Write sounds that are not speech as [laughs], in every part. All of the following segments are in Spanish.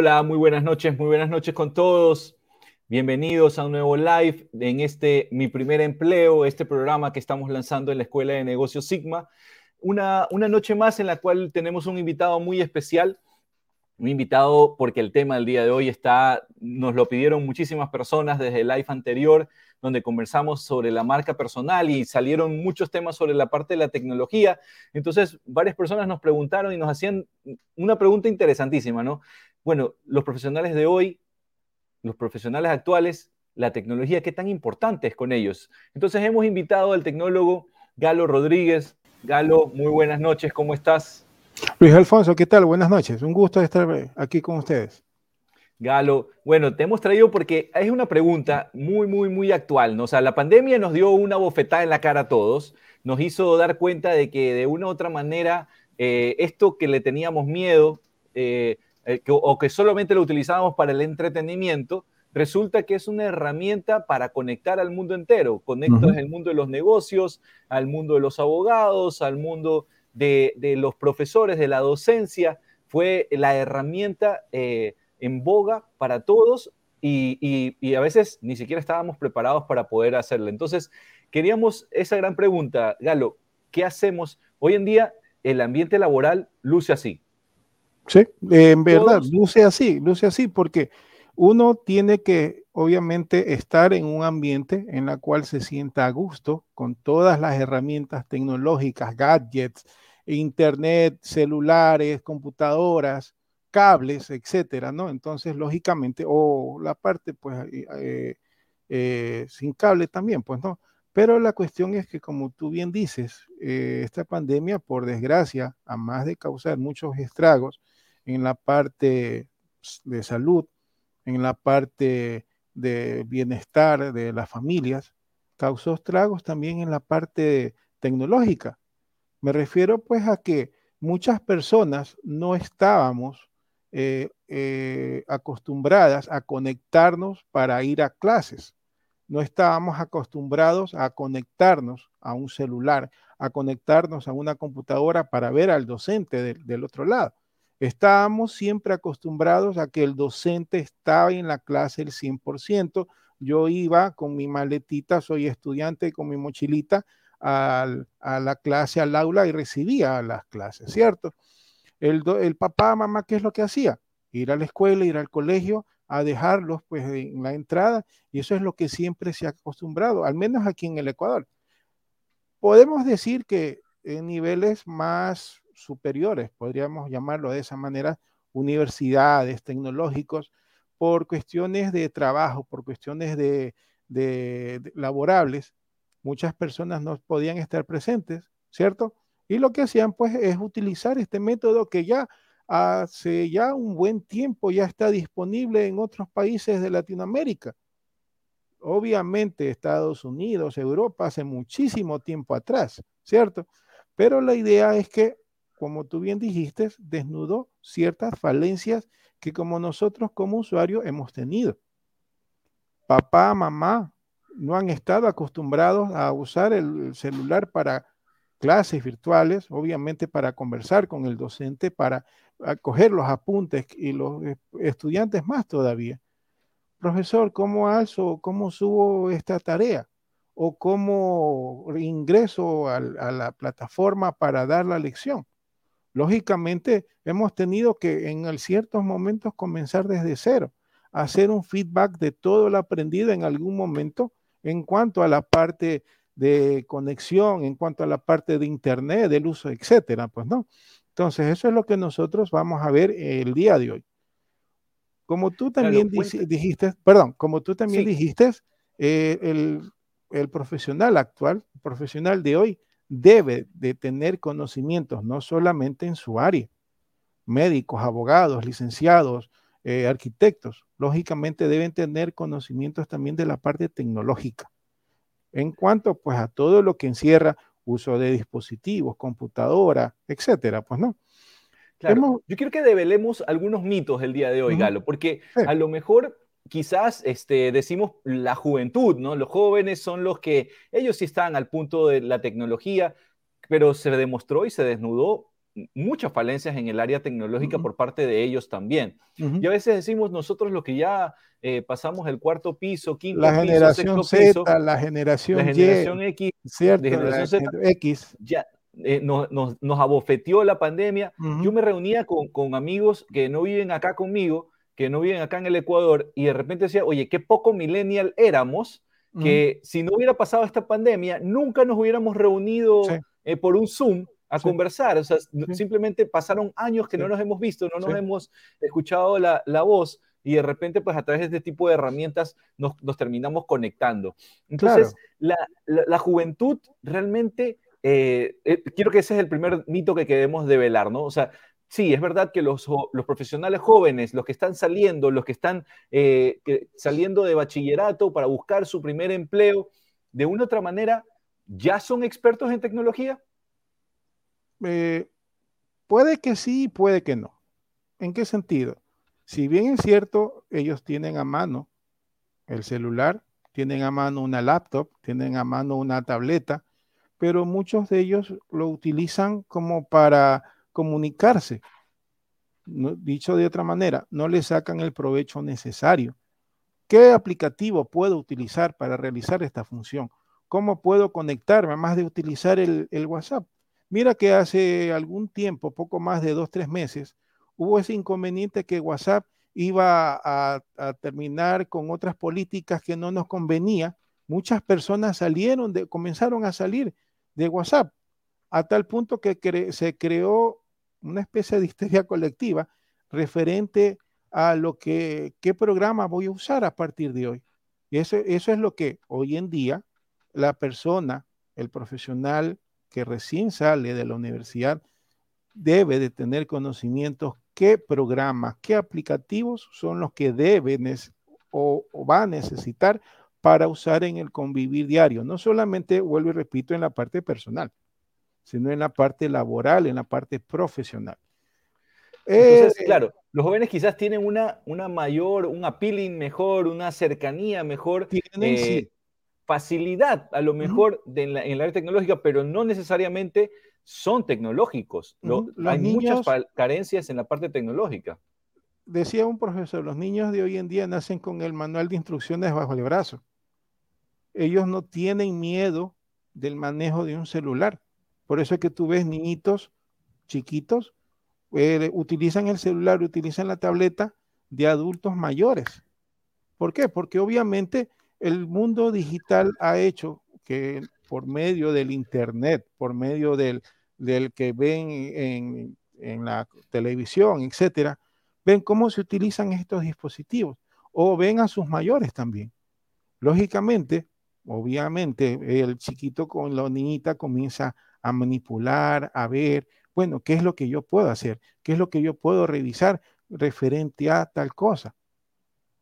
Hola, muy buenas noches, muy buenas noches con todos. Bienvenidos a un nuevo live en este Mi Primer Empleo, este programa que estamos lanzando en la Escuela de Negocios Sigma. Una, una noche más en la cual tenemos un invitado muy especial, un invitado porque el tema del día de hoy está, nos lo pidieron muchísimas personas desde el live anterior, donde conversamos sobre la marca personal y salieron muchos temas sobre la parte de la tecnología. Entonces, varias personas nos preguntaron y nos hacían una pregunta interesantísima, ¿no? Bueno, los profesionales de hoy los profesionales actuales, la tecnología, qué tan importante es con ellos. Entonces hemos invitado al tecnólogo Galo Rodríguez. Galo, muy buenas noches, ¿cómo estás? Luis Alfonso, ¿qué tal? Buenas noches, un gusto estar aquí con ustedes. Galo, bueno, te hemos traído porque es una pregunta muy, muy, muy actual, ¿no? O sea, la pandemia nos dio una bofetada en la cara a todos, nos hizo dar cuenta de que de una u otra manera eh, esto que le teníamos miedo, eh, eh, o que solamente lo utilizábamos para el entretenimiento, resulta que es una herramienta para conectar al mundo entero. Conectas el mundo de los negocios, al mundo de los abogados, al mundo de, los profesores, de la docencia. Fue la herramienta eh, en boga para todos y, y, a veces ni siquiera estábamos preparados para poder hacerlo. Entonces, queríamos esa gran pregunta, Galo, ¿qué hacemos? Hoy en día el ambiente laboral luce así. Sí, en verdad, luce así, luce así, porque uno tiene que obviamente estar en un ambiente en la cual se sienta a gusto con todas las herramientas tecnológicas, gadgets, internet, celulares, computadoras, cables, etcétera, ¿no? Entonces, lógicamente, o la parte, pues, eh, eh, sin cable también, pues, ¿no? Pero la cuestión es que, como tú bien dices, eh, esta pandemia, por desgracia, a más de causar muchos estragos, en la parte de salud, en la parte de bienestar de las familias, causó estragos también en la parte tecnológica. Me refiero pues a que muchas personas no estábamos eh, eh, acostumbradas a conectarnos para ir a clases. No estábamos acostumbrados a conectarnos a un celular, a conectarnos a una computadora para ver al docente del otro lado. Estábamos siempre acostumbrados a que el docente estaba en la clase el 100%. Yo iba con mi maletita, soy estudiante con mi mochilita a la clase, al aula y recibía las clases, ¿cierto? El, el papá, mamá, ¿qué es lo que hacía? Ir a la escuela, ir al colegio, a dejarlos pues en la entrada y eso es lo que siempre se ha acostumbrado, al menos aquí en el Ecuador. Podemos decir que en niveles más superiores, podríamos llamarlo de esa manera, universidades, tecnológicos, por cuestiones de trabajo, por cuestiones de, laborables, muchas personas no podían estar presentes, ¿cierto? Y lo que hacían pues es utilizar este método que ya hace ya un buen tiempo ya está disponible en otros países de Latinoamérica. Obviamente Estados Unidos, Europa, hace muchísimo tiempo atrás, ¿cierto? Pero la idea es que como tú bien dijiste, desnudó ciertas falencias que como nosotros como usuarios hemos tenido. Papá, mamá no han estado acostumbrados a usar el celular para clases virtuales, obviamente para conversar con el docente, para coger los apuntes y los estudiantes más todavía. Profesor, ¿cómo alzo, cómo subo esta tarea? ¿O cómo ingreso a la plataforma para dar la lección? Lógicamente, hemos tenido que en ciertos momentos comenzar desde cero, hacer un feedback de todo lo aprendido en algún momento en cuanto a la parte de conexión, en cuanto a la parte de internet, del uso, etcétera, pues no. Entonces, eso es lo que nosotros vamos a ver el día de hoy. Como tú también dijiste, perdón, como tú también dijiste, eh, el, el profesional actual, el profesional de hoy, debe de tener conocimientos no solamente en su área, médicos, abogados, licenciados, eh, arquitectos, lógicamente deben tener conocimientos también de la parte tecnológica. En cuanto pues a todo lo que encierra uso de dispositivos, computadora, etcétera, pues no. Claro. Yo quiero que develemos algunos mitos el día de hoy, Galo, porque a lo mejor quizás este, decimos la juventud, ¿no? Los jóvenes son los que, ellos sí están al punto de la tecnología, pero se demostró y se desnudó muchas falencias en el área tecnológica por parte de ellos también. Y a veces decimos nosotros lo que ya eh, pasamos el cuarto piso, quinto la piso, generación Z, la generación, la generación X, cierto, generación X. Ya, eh, nos, nos, abofeteó la pandemia. Yo me reunía con, con, amigos que no viven acá conmigo, que no viven acá en el Ecuador, y de repente decía, oye, qué poco millennial éramos, que si no hubiera pasado esta pandemia, nunca nos hubiéramos reunido eh, por un Zoom a conversar. O sea, simplemente pasaron años que no nos hemos visto, no nos hemos escuchado la, la, voz y de repente, pues a través de este tipo de herramientas nos, nos terminamos conectando. Entonces, la, la, juventud realmente, eh, eh, quiero que ese es el primer mito que queremos develar, ¿no? O sea, sí, es verdad que los, profesionales jóvenes, los que están saliendo, los que están eh, saliendo de bachillerato para buscar su primer empleo, de una u otra manera, ¿ya son expertos en tecnología? Eh, puede que sí, puede que no. ¿En qué sentido? Si bien es cierto, ellos tienen a mano el celular, tienen a mano una laptop, tienen a mano una tableta, pero muchos de ellos lo utilizan como para comunicarse. dicho de otra manera, no le sacan el provecho necesario. ¿Qué aplicativo puedo utilizar para realizar esta función? ¿Cómo puedo conectarme, más de utilizar el WhatsApp? Mira que hace algún tiempo, poco más de dos, tres meses, hubo ese inconveniente que WhatsApp iba a, terminar con otras políticas que no nos convenía. Muchas personas salieron, de, comenzaron a salir de WhatsApp, a tal punto que se creó una especie de histeria colectiva referente a lo que, qué programa voy a usar a partir de hoy. Y eso, eso es lo que hoy en día la persona, el profesional que recién sale de la universidad debe de tener conocimientos qué programas, qué aplicativos son los que debe o, va a necesitar para usar en el convivir diario. No solamente, vuelvo y repito, en la parte personal, sino en la parte laboral, en la parte profesional. Entonces, eh, claro, los jóvenes quizás tienen una, una mayor, un appealing mejor, una cercanía mejor. Tienen, eh, facilidad a lo mejor en, la, área tecnológica, pero no necesariamente son tecnológicos. hay muchas carencias en la parte tecnológica. Decía un profesor, los niños de hoy en día nacen con el manual de instrucciones bajo el brazo. Ellos no tienen miedo del manejo de un celular. Por eso es que tú ves niñitos chiquitos, eh, utilizan el celular, utilizan la tableta de adultos mayores. ¿Por qué? Porque obviamente el mundo digital ha hecho que por medio del Internet, por medio del, que ven en, en, la televisión, etcétera, ven cómo se utilizan estos dispositivos o ven a sus mayores también. Lógicamente, obviamente, el chiquito con la niñita comienza a manipular, a ver, bueno, ¿qué es lo que yo puedo hacer? ¿Qué es lo que yo puedo revisar referente a tal cosa?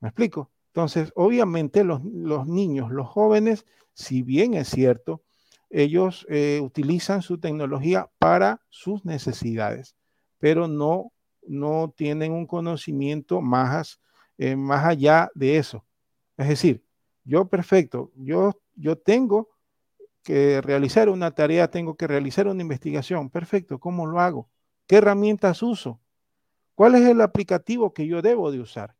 ¿Me explico? Entonces, obviamente los, niños, los jóvenes, si bien es cierto, ellos eh, utilizan su tecnología para sus necesidades, pero no, no tienen un conocimiento más, eh, más allá de eso. Es decir, yo perfecto, yo, yo tengo que realizar una tarea, tengo que realizar una investigación, perfecto, ¿cómo lo hago? ¿Qué herramientas uso? ¿Cuál es el aplicativo que yo debo de usar?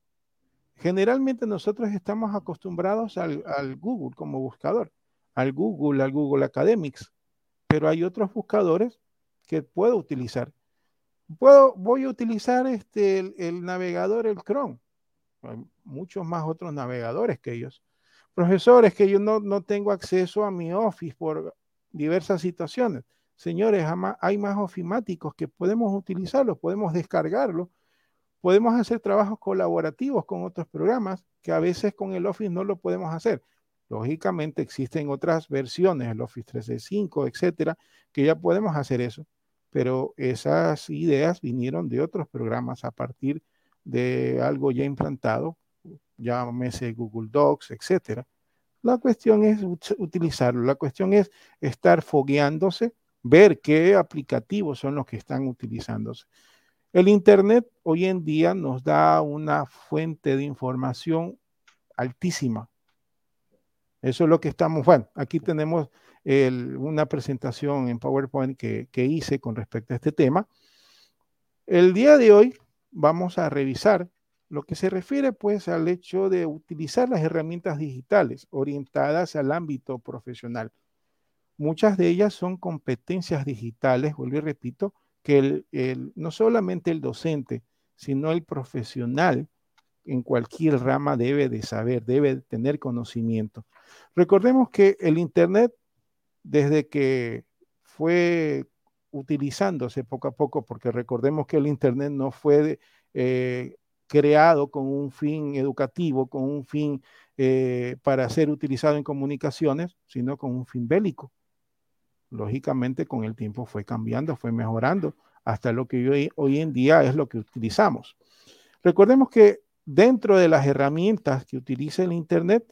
Generalmente nosotros estamos acostumbrados al, Google como buscador, al Google, al Google Academics, pero hay otros buscadores que puedo utilizar. Puedo, voy a utilizar este, el, navegador, el Chrome. Hay muchos más otros navegadores que ellos. Profesores, que yo no, no tengo acceso a mi Office por diversas situaciones. Señores, hay más ofimáticos que podemos utilizarlos, podemos descargarlos podemos hacer trabajos colaborativos con otros programas que a veces con el Office no lo podemos hacer. Lógicamente existen otras versiones, el Office 365, etcétera, que ya podemos hacer eso, pero esas ideas vinieron de otros programas a partir de algo ya implantado, llámese Google Docs, etcétera. La cuestión es utilizarlo, la cuestión es estar fogueándose, ver qué aplicativos son los que están utilizándose. El Internet hoy en día nos da una fuente de información altísima. Eso es lo que estamos, bueno, aquí tenemos una presentación en PowerPoint que, que hice con respecto a este tema. El día de hoy vamos a revisar lo que se refiere pues al hecho de utilizar las herramientas digitales orientadas al ámbito profesional. Muchas de ellas son competencias digitales, vuelvo y repito, que el, no solamente el docente, sino el profesional en cualquier rama debe de saber, debe tener conocimiento. Recordemos que el Internet, desde que fue utilizándose poco a poco, porque recordemos que el Internet no fue eh, creado con un fin educativo, con un fin eh, para ser utilizado en comunicaciones, sino con un fin bélico. Lógicamente con el tiempo fue cambiando, fue mejorando, hasta lo que hoy, hoy en día es lo que utilizamos. Recordemos que dentro de las herramientas que utiliza el Internet,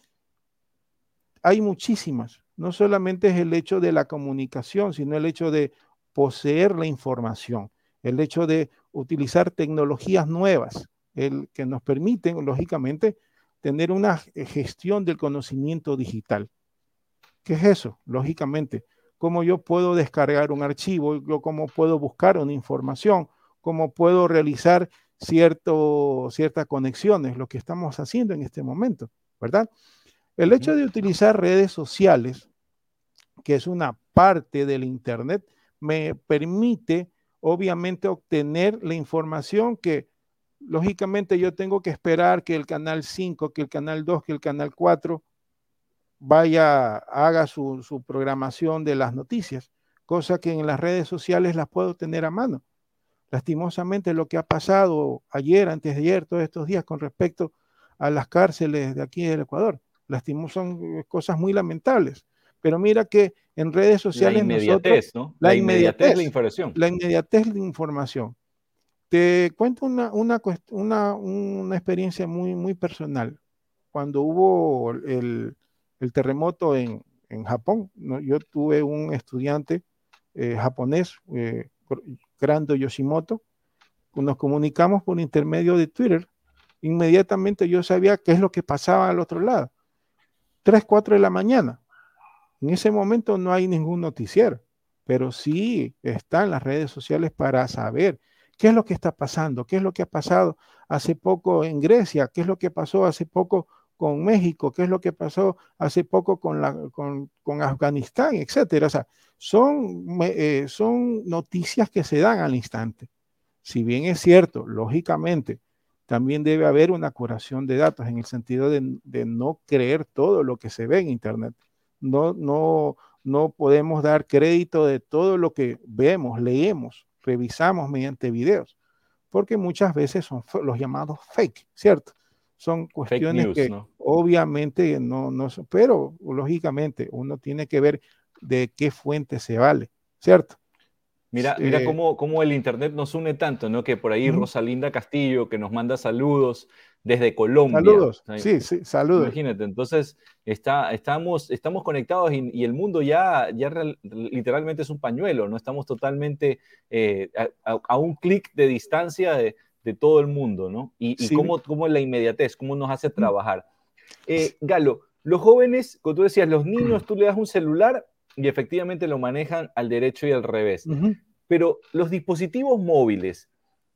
hay muchísimas. No solamente es el hecho de la comunicación, sino el hecho de poseer la información, el hecho de utilizar tecnologías nuevas, el que nos permiten, lógicamente, tener una gestión del conocimiento digital. ¿Qué es eso? Lógicamente, cómo yo puedo descargar un archivo, yo cómo puedo buscar una información, cómo puedo realizar cierto, ciertas conexiones, lo que estamos haciendo en este momento, ¿verdad? El hecho de utilizar redes sociales, que es una parte del Internet, me permite obviamente obtener la información que lógicamente yo tengo que esperar que el canal 5, que el canal 2, que el canal 4 vaya, haga su, su, programación de las noticias, cosa que en las redes sociales las puedo tener a mano. Lastimosamente lo que ha pasado ayer, antes de ayer, todos estos días con respecto a las cárceles de aquí del Ecuador, lastimos son cosas muy lamentables. Pero mira que en redes sociales... La inmediatez, ¿no? La, inmediatez, de la información. La inmediatez de información. Te cuento una, una, una, una experiencia muy, muy personal. Cuando hubo el, el terremoto en, en Japón, ¿no? yo tuve un estudiante eh, japonés, eh, Grando Yoshimoto, nos comunicamos por intermedio de Twitter. Inmediatamente yo sabía qué es lo que pasaba al otro lado. 3, 4 de la mañana. En ese momento no hay ningún noticiero, pero sí están las redes sociales para saber qué es lo que está pasando, qué es lo que ha pasado hace poco en Grecia, qué es lo que pasó hace poco con México, qué es lo que pasó hace poco con, Afganistán, etcétera. O sea, son, eh, son noticias que se dan al instante. Si bien es cierto, lógicamente, también debe haber una curación de datos en el sentido de, de, no creer todo lo que se ve en Internet. No, no, no podemos dar crédito de todo lo que vemos, leemos, revisamos mediante videos, porque muchas veces son los llamados fake, ¿cierto? Son cuestiones que obviamente no, no, pero lógicamente uno tiene que ver de qué fuente se vale, ¿cierto? Mira, mira eh, cómo, cómo, el Internet nos une tanto, ¿no? Que por ahí Rosalinda Castillo, que nos manda saludos desde Colombia. Saludos, sí, sí, saludos. Imagínate, entonces está, estamos, estamos conectados y, el mundo ya, ya literalmente es un pañuelo, ¿no? Estamos totalmente eh, a, un clic de distancia de, de, todo el mundo, ¿no? Y, y cómo, cómo, la inmediatez, cómo nos hace trabajar. Eh, Galo, los jóvenes, como tú decías, los niños, [clears throat] tú le das un celular y efectivamente lo manejan al derecho y al revés. Pero los dispositivos móviles,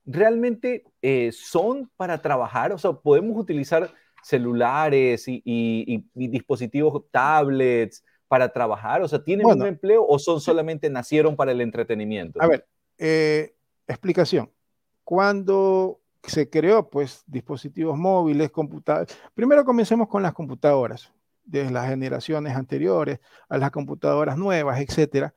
¿realmente eh, son para trabajar? O sea, ¿podemos utilizar celulares y, dispositivos tablets para trabajar? O sea, ¿tienen un empleo o son solamente nacieron para el entretenimiento? A ver, eh, explicación. Cuando se creó, pues, dispositivos móviles, computadoras. Primero comencemos con las computadoras de las generaciones anteriores a las computadoras nuevas, etcétera,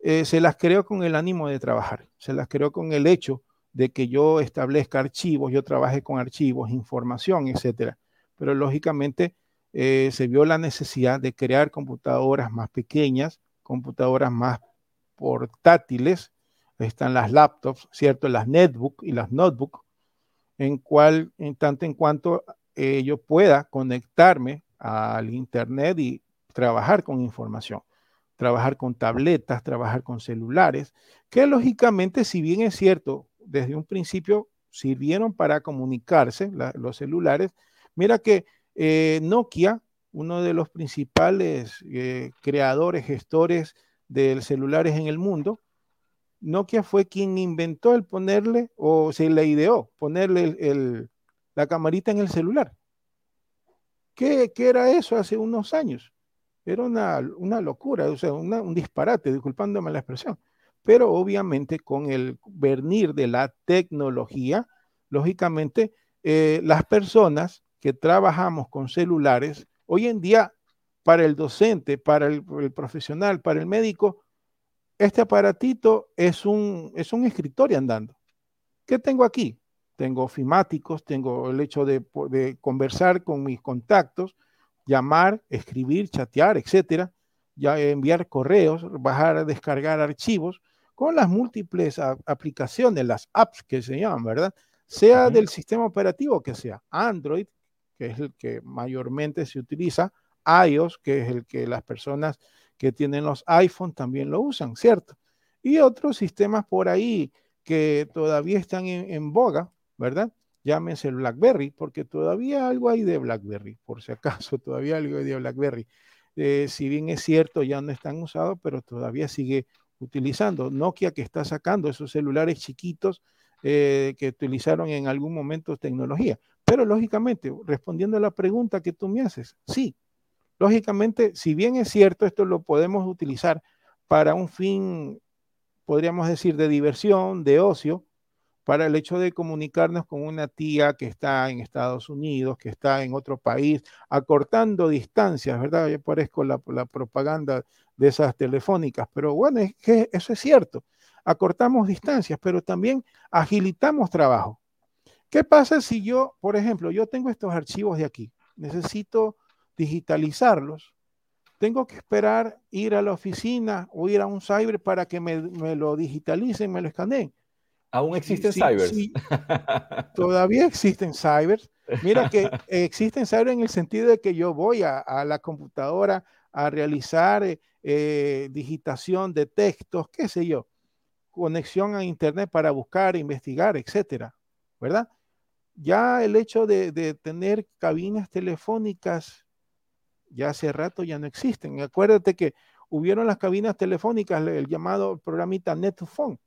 eh, se las creó con el ánimo de trabajar, se las creó con el hecho de que yo establezca archivos, yo trabaje con archivos, información, etcétera. Pero lógicamente eh, se vio la necesidad de crear computadoras más pequeñas, computadoras más portátiles, están las laptops, ¿cierto? Las netbook y las notebook, en cual, en tanto en cuanto eh, yo pueda conectarme al Internet y trabajar con información, trabajar con tabletas, trabajar con celulares, que lógicamente, si bien es cierto, desde un principio sirvieron para comunicarse los celulares, mira que eh, Nokia uno de los principales eh, creadores, gestores de celulares en el mundo, Nokia fue quien inventó el ponerle, o se le ideó, ponerle la camarita en el celular. ¿Qué, era eso hace unos años? Era una, locura, o sea, un disparate, disculpándome la expresión. Pero obviamente con el venir de la tecnología, lógicamente, eh, las personas que trabajamos con celulares, hoy en día, para el docente, para el, profesional, para el médico, este aparatito es un, es un escritorio andando. ¿Qué tengo aquí? Tengo ofimáticos, tengo el hecho de, de conversar con mis contactos, llamar, escribir, chatear, etcétera, ya enviar correos, bajar, descargar archivos con las múltiples aplicaciones, las apps que se llaman, ¿verdad? Sea del sistema operativo que sea Android, que es el que mayormente se utiliza, iOS, que es el que las personas que tienen los iPhone también lo usan, ¿cierto? Y otros sistemas por ahí que todavía están en, boga, ¿verdad? Llámense el BlackBerry, porque todavía algo hay de BlackBerry, por si acaso, todavía algo hay de BlackBerry. Eh, si bien es cierto, ya no están usados, pero todavía sigue utilizando. Nokia que está sacando esos celulares chiquitos eh, que utilizaron en algún momento tecnología. Pero lógicamente, respondiendo a la pregunta que tú me haces, sí, lógicamente, si bien es cierto, esto lo podemos utilizar para un fin, podríamos decir, de diversión, de ocio, para el hecho de comunicarnos con una tía que está en Estados Unidos, que está en otro país, acortando distancias, ¿verdad? Yo parezco la, propaganda de esas telefónicas, pero bueno, es que eso es cierto. Acortamos distancias, pero también agilitamos trabajo. ¿Qué pasa si yo, por ejemplo, yo tengo estos archivos de aquí, necesito digitalizarlos? Tengo que esperar ir a la oficina o ir a un cyber para que me, me lo digitalicen, me lo escaneen Aún existen cybers. [laughs] todavía existen cybers. Mira que [laughs] existen cybers en el sentido de que yo voy a, la computadora a realizar eh, eh, digitación de textos, qué sé yo, conexión a internet para buscar, investigar, etcétera, ¿verdad? Ya el hecho de, de tener cabinas telefónicas, ya hace rato ya no existen. Acuérdate que hubieron las cabinas telefónicas, el llamado programita NetPhone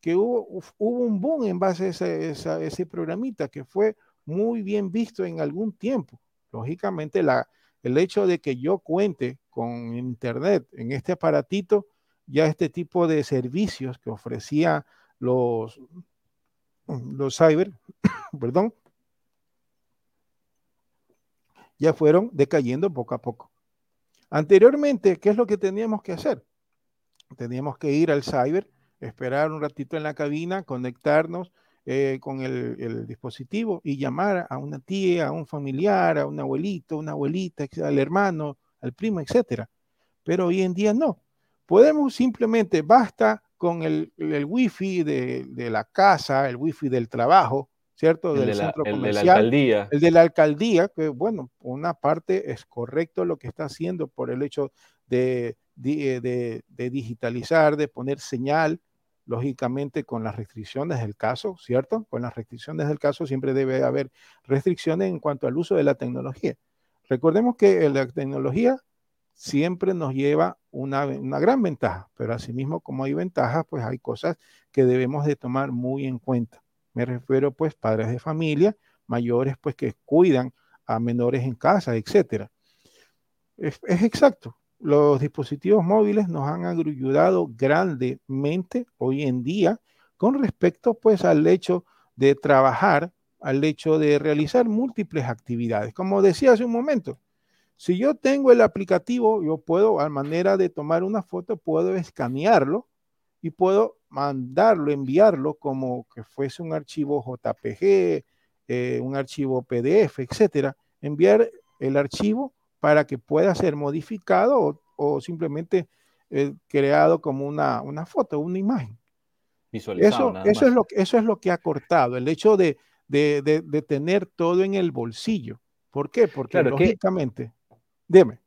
que hubo, un boom en base a ese, programita que fue muy bien visto en algún tiempo. Lógicamente, la, el hecho de que yo cuente con internet en este aparatito, ya este tipo de servicios que ofrecía los, los cyber, [coughs] perdón, ya fueron decayendo poco a poco. Anteriormente, ¿qué es lo que teníamos que hacer? Teníamos que ir al cyber esperar un ratito en la cabina, conectarnos eh, con el, dispositivo y llamar a una tía, a un familiar, a un abuelito, una abuelita, al hermano, al primo, etcétera. Pero hoy en día no. Podemos simplemente, basta con el, el wifi de, de, la casa, el wifi del trabajo, ¿cierto? del centro comercial. El de la alcaldía. El de la alcaldía, que bueno, una parte es correcto lo que está haciendo por el hecho de, de, de digitalizar, de poner señal, lógicamente con las restricciones del caso, ¿cierto? Con las restricciones del caso siempre debe haber restricciones en cuanto al uso de la tecnología. Recordemos que la tecnología siempre nos lleva una, una, gran ventaja, pero asimismo como hay ventajas, pues hay cosas que debemos de tomar muy en cuenta. Me refiero pues padres de familia, mayores pues que cuidan a menores en casa, etcétera. Es, es exacto, los dispositivos móviles nos han ayudado grandemente hoy en día con respecto pues al hecho de trabajar, al hecho de realizar múltiples actividades. Como decía hace un momento, si yo tengo el aplicativo, yo puedo, a manera de tomar una foto, puedo escanearlo y puedo mandarlo, enviarlo como que fuese un archivo JPG, eh, un archivo PDF, etcétera. Enviar el archivo para que pueda ser modificado o, simplemente eh, creado como una, una, foto, una imagen. Eso, eso, es lo, eso es lo que ha cortado, el hecho de, de, de, tener todo en el bolsillo. ¿Por qué? Porque lógicamente, dime.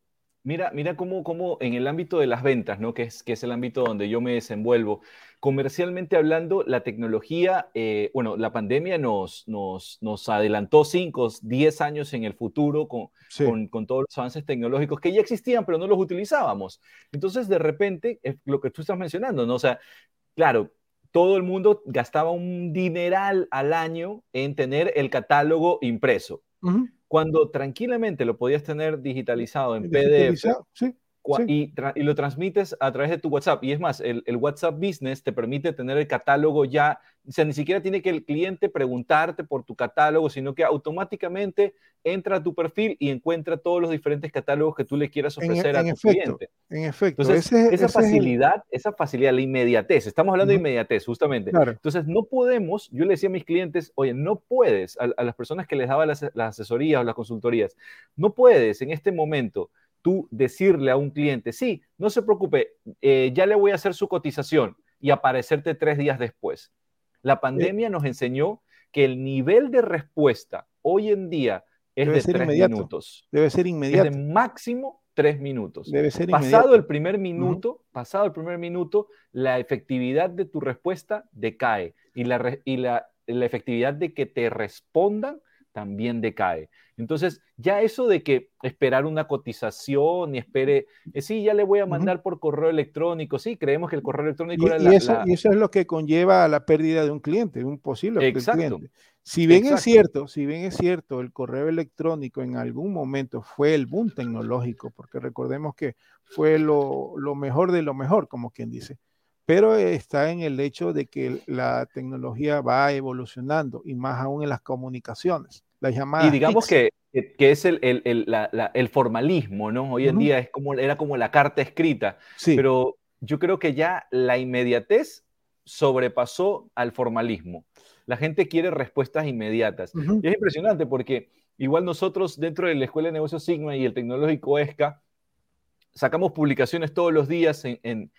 Mira, mira cómo, cómo, en el ámbito de las ventas, ¿no? que, es, que es el ámbito donde yo me desenvuelvo, comercialmente hablando, la tecnología, eh, bueno, la pandemia nos, nos, nos adelantó 5, 10 años en el futuro con, con, con, todos los avances tecnológicos que ya existían, pero no los utilizábamos. Entonces, de repente, es lo que tú estás mencionando, ¿no? O sea, claro, todo el mundo gastaba un dineral al año en tener el catálogo impreso cuando tranquilamente lo podías tener digitalizado en PDF Y, lo transmites a través de tu WhatsApp. Y es más, el, WhatsApp Business te permite tener el catálogo ya, o sea, ni siquiera tiene que el cliente preguntarte por tu catálogo, sino que automáticamente entra a tu perfil y encuentra todos los diferentes catálogos que tú le quieras e, ofrecer a tu cliente. En efecto. Entonces, esa facilidad, esa facilidad, la inmediatez, estamos hablando de inmediatez, justamente. Entonces, no podemos, yo le decía a mis clientes, oye, no puedes, a, las personas que les daba las, asesorías o las consultorías, no puedes en este momento tú decirle a un cliente, sí, no se preocupe, eh, ya le voy a hacer su cotización y aparecerte tres días después. La pandemia nos enseñó que el nivel de respuesta hoy en día es de tres minutos. Debe ser inmediato. Es de máximo tres minutos. Debe ser pasado el primer minuto, pasado el primer minuto, la efectividad de tu respuesta decae y la, y la, la efectividad de que te respondan también decae. Entonces, ya eso de que esperar una cotización y espere, eh, sí, ya le voy a mandar por correo electrónico, sí, creemos que el correo electrónico y, la, eso, y eso es lo que conlleva a la pérdida de un cliente, de un posible cliente. Si bien es cierto, si bien es cierto, el correo electrónico en algún momento fue el boom tecnológico, porque recordemos que fue lo, lo mejor de lo mejor, como quien dice pero está en el hecho de que la tecnología va evolucionando y más aún en las comunicaciones. Las llamadas y digamos que, que, es el, el, la, el, formalismo, ¿no? Hoy en día es como, era como la carta escrita, sí. pero yo creo que ya la inmediatez sobrepasó al formalismo. La gente quiere respuestas inmediatas. Y es impresionante porque igual nosotros dentro de la Escuela de Negocios Sigma y el Tecnológico ESCA, sacamos publicaciones todos los días en,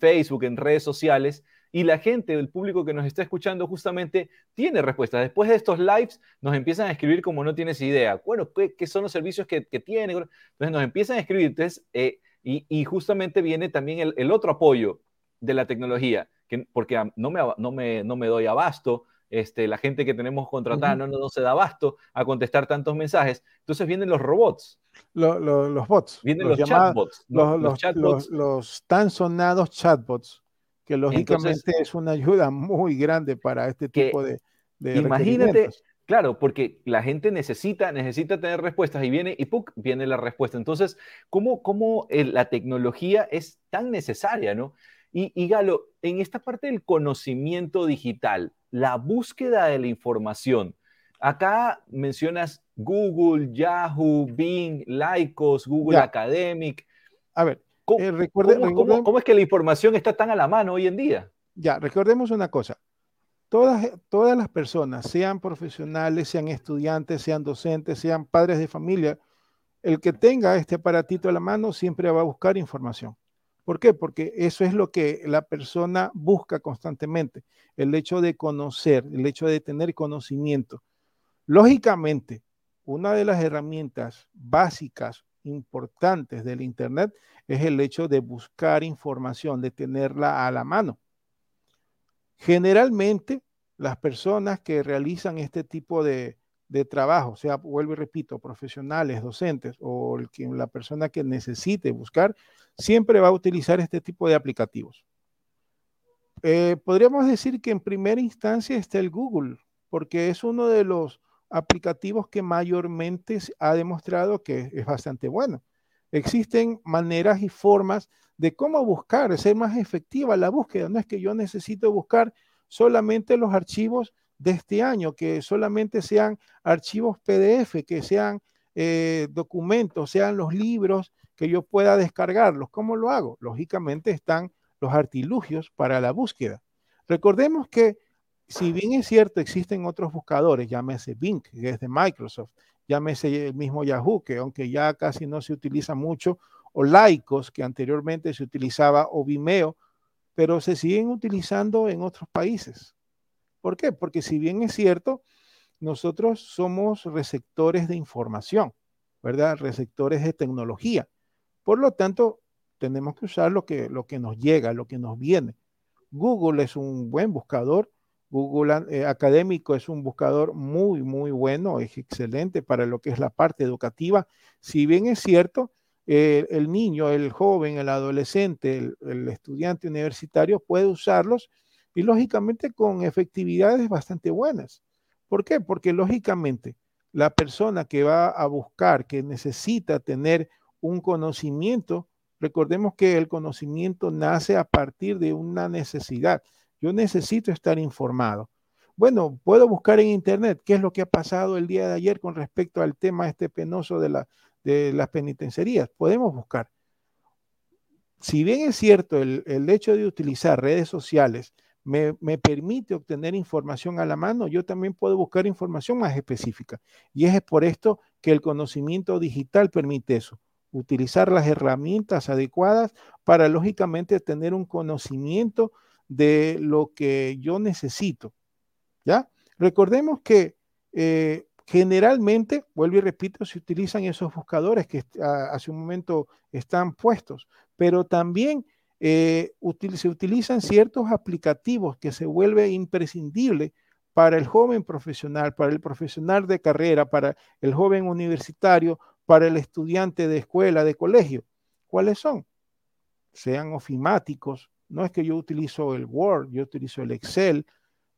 Facebook, en redes sociales, y la gente, el público que nos está escuchando justamente tiene respuestas. Después de estos lives nos empiezan a escribir como no tienes idea. Bueno, ¿qué, son los servicios que, que tiene? Entonces nos empiezan a escribir. Entonces, eh, y, justamente viene también el, otro apoyo de la tecnología, que, porque no me, no, me, no me doy abasto, este, la gente que tenemos contratada no, no, se da abasto a contestar tantos mensajes. Entonces vienen los robots los bots. Vienen los, chatbots. Los, tan sonados chatbots, que lógicamente es una ayuda muy grande para este tipo de, Imagínate, claro, porque la gente necesita, necesita tener respuestas y viene y ¡puc! viene la respuesta. Entonces, ¿cómo, cómo la tecnología es tan necesaria, no? Y, y Galo, en esta parte del conocimiento digital, la búsqueda de la información, acá mencionas Google, Yahoo, Bing, Lycos, Google Academic. A ver, ¿Cómo, eh, ¿cómo, es que la información está tan a la mano hoy en día? Ya, recordemos una cosa. Todas, todas las personas, sean profesionales, sean estudiantes, sean docentes, sean padres de familia, el que tenga este aparatito a la mano siempre va a buscar información. ¿Por qué? Porque eso es lo que la persona busca constantemente, el hecho de conocer, el hecho de tener conocimiento. Lógicamente, una de las herramientas básicas importantes del Internet es el hecho de buscar información, de tenerla a la mano. Generalmente, las personas que realizan este tipo de, trabajo, sea, vuelvo y repito, profesionales, docentes o la persona que necesite buscar, siempre va a utilizar este tipo de aplicativos. Eh, podríamos decir que en primera instancia está el Google, porque es uno de los aplicativos que mayormente ha demostrado que es bastante bueno. Existen maneras y formas de cómo buscar, ser más efectiva la búsqueda. No es que yo necesito buscar solamente los archivos de este año, que solamente sean archivos PDF, que sean eh, documentos, sean los libros que yo pueda descargarlos. ¿Cómo lo hago? Lógicamente están los artilugios para la búsqueda. Recordemos que si bien es cierto, existen otros buscadores, llámese Bing, que es de Microsoft, llámese el mismo Yahoo, que aunque ya casi no se utiliza mucho, o Lycos, que anteriormente se utilizaba, o Vimeo, pero se siguen utilizando en otros países. ¿Por qué? Porque si bien es cierto, nosotros somos receptores de información, ¿verdad? Receptores de tecnología. Por lo tanto, tenemos que usar lo que, lo que nos llega, lo que nos viene. Google es un buen buscador. Google eh, Académico es un buscador muy, muy bueno, es excelente para lo que es la parte educativa. Si bien es cierto, el niño, el joven, el adolescente, el, estudiante universitario puede usarlos y lógicamente con efectividades bastante buenas. ¿Por qué? Porque lógicamente la persona que va a buscar, que necesita tener un conocimiento, recordemos que el conocimiento nace a partir de una necesidad. Yo necesito estar informado. Bueno, puedo buscar en internet qué es lo que ha pasado el día de ayer con respecto al tema este penoso de, la, de las penitenciarías. Podemos buscar. Si bien es cierto el, el hecho de utilizar redes sociales me, me, permite obtener información a la mano, yo también puedo buscar información más específica. Y es por esto que el conocimiento digital permite eso, utilizar las herramientas adecuadas para lógicamente tener un conocimiento de lo que yo necesito. ¿Ya? Recordemos que eh, generalmente, vuelvo y repito, se utilizan esos buscadores que ah, hace un momento están puestos, pero también eh, se utilizan ciertos aplicativos que se vuelve imprescindible para el joven profesional, para el profesional de carrera, para el joven universitario, para el estudiante de escuela, de colegio. ¿Cuáles son? Sean ofimáticos, no es que yo utilizo el Word, yo utilizo el Excel,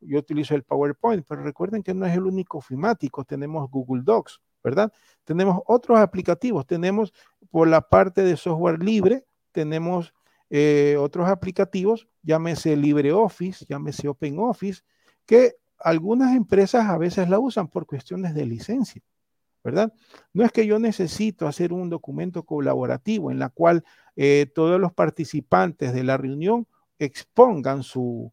yo utilizo el PowerPoint, pero recuerden que no es el único ofimático, tenemos Google Docs, ¿verdad? Tenemos otros aplicativos, tenemos por la parte de software libre, tenemos eh, otros aplicativos, llámese LibreOffice, llámese OpenOffice, que algunas empresas a veces la usan por cuestiones de licencia. ¿Verdad? No es que yo necesito hacer un documento colaborativo en la cual eh, todos los participantes de la reunión expongan sus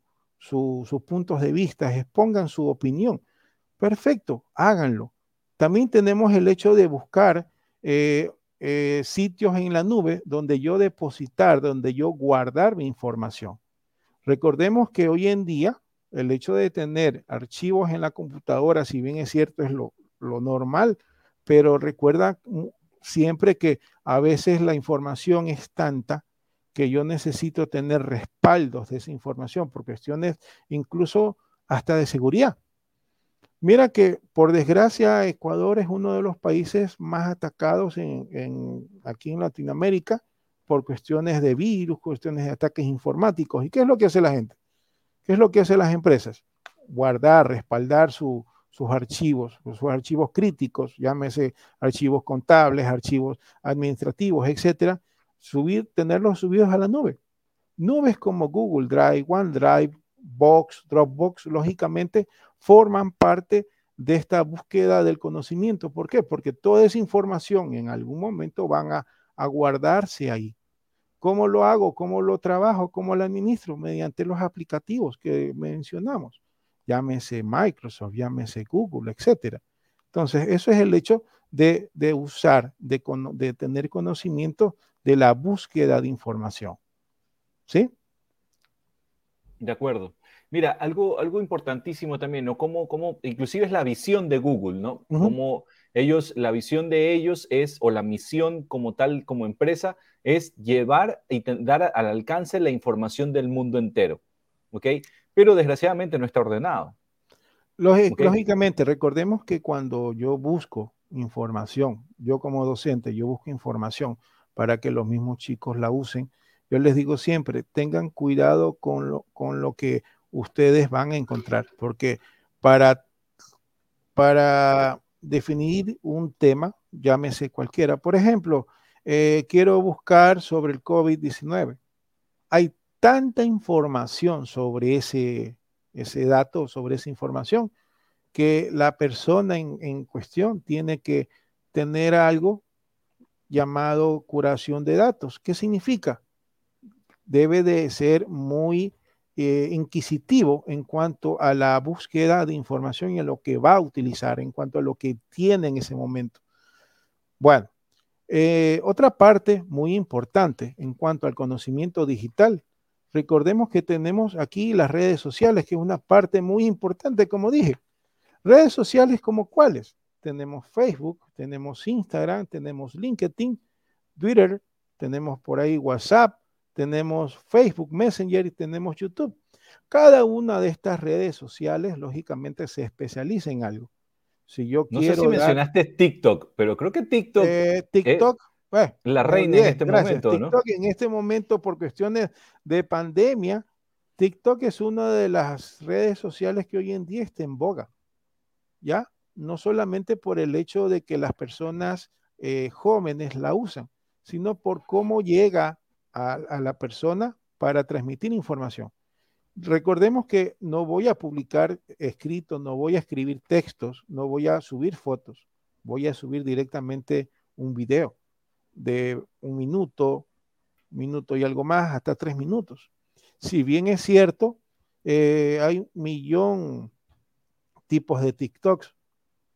puntos de vista, expongan su opinión. Perfecto, háganlo. También tenemos el hecho de buscar eh, eh, sitios en la nube donde yo depositar, donde yo guardar mi información. Recordemos que hoy en día el hecho de tener archivos en la computadora, si bien es cierto, es lo, lo normal, pero recuerda siempre que a veces la información es tanta que yo necesito tener respaldos de esa información por cuestiones incluso hasta de seguridad. Mira que por desgracia Ecuador es uno de los países más atacados aquí en Latinoamérica por cuestiones de virus, cuestiones de ataques informáticos. ¿Y qué es lo que hace la gente? ¿Qué es lo que hacen las empresas? Guardar, respaldar su, sus archivos, sus archivos críticos, llámese archivos contables, archivos administrativos, etcétera, subir, tenerlos subidos a la nube. Nubes como Google Drive, OneDrive, Box, Dropbox, lógicamente forman parte de esta búsqueda del conocimiento. ¿Por qué? Porque toda esa información en algún momento van a, a guardarse ahí. ¿Cómo lo hago? ¿Cómo lo trabajo? ¿Cómo lo administro? Mediante los aplicativos que mencionamos llámese Microsoft, llámese Google, etcétera. Entonces, eso es el hecho de, usar, de, de, tener conocimiento de la búsqueda de información. ¿Sí? De acuerdo. Mira, algo, algo importantísimo también, ¿no? Como, como, inclusive es la visión de Google, ¿no? Como ellos, la visión de ellos es, o la misión como tal, como empresa, es llevar y dar al alcance la información del mundo entero, ¿ok? Pero desgraciadamente no está ordenado. Lógicamente, recordemos que cuando yo busco información, yo como docente, yo busco información para que los mismos chicos la usen, yo les digo siempre, tengan cuidado con lo, con lo que ustedes van a encontrar, porque para, para definir un tema, llámese cualquiera, por ejemplo, eh, quiero buscar sobre el COVID-19. Hay tanta información sobre ese, ese dato, sobre esa información, que la persona en, cuestión tiene que tener algo llamado curación de datos. ¿Qué significa? Debe de ser muy eh, inquisitivo en cuanto a la búsqueda de información y a lo que va a utilizar, en cuanto a lo que tiene en ese momento. Bueno, eh, otra parte muy importante en cuanto al conocimiento digital Recordemos que tenemos aquí las redes sociales, que es una parte muy importante, como dije. Redes sociales como cuáles? Tenemos Facebook, tenemos Instagram, tenemos LinkedIn, Twitter, tenemos por ahí WhatsApp, tenemos Facebook Messenger y tenemos YouTube. Cada una de estas redes sociales, lógicamente, se especializa en algo. Si yo no sé si mencionaste TikTok, pero creo que TikTok. Eh, TikTok. La reina en este momento, TikTok en este momento, por cuestiones de pandemia, TikTok es una de las redes sociales que hoy en día está en boga. ¿Ya? No solamente por el hecho de que las personas eh, jóvenes la usan, sino por cómo llega a, la persona para transmitir información. Recordemos que no voy a publicar escritos, no voy a escribir textos, no voy a subir fotos, voy a subir directamente un video de un minuto, minuto y algo más, hasta tres minutos. Si bien es cierto, eh, hay un millón tipos de TikToks,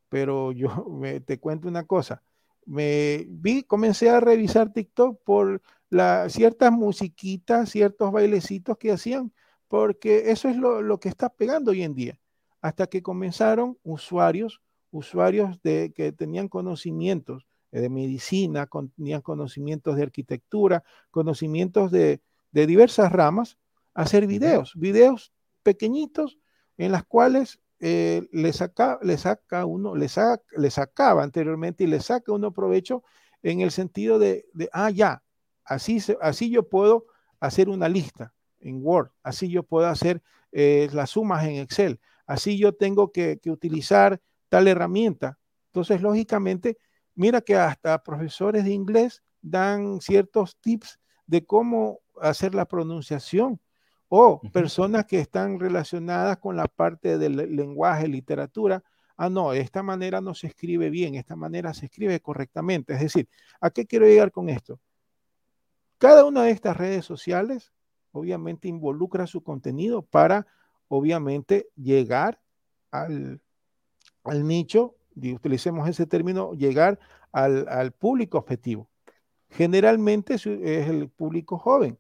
pero yo [laughs] te cuento una cosa, me vi, comencé a revisar TikTok por la, ciertas musiquitas, ciertos bailecitos que hacían, porque eso es lo, que está pegando hoy en día. Hasta que comenzaron usuarios, usuarios de, que tenían conocimientos de medicina, tenían conocimientos de arquitectura, conocimientos de, diversas ramas, hacer videos, videos pequeñitos en las cuales eh, le, saca, le saca uno, le, le sacaba anteriormente y le saca uno provecho en el sentido de, de ah, ya, Así, así yo puedo hacer una lista en Word, así yo puedo hacer eh, las sumas en Excel, así yo tengo que, utilizar tal herramienta. Entonces, lógicamente, mira que hasta profesores de inglés dan ciertos tips de cómo hacer la pronunciación o personas que están relacionadas con la parte del lenguaje, literatura. Ah, no, de esta manera no se escribe bien, esta manera se escribe correctamente. Es decir, ¿a qué quiero llegar con esto? Cada una de estas redes sociales obviamente involucra su contenido para obviamente llegar al, nicho, utilicemos ese término, llegar al, público objetivo. Generalmente es el público joven,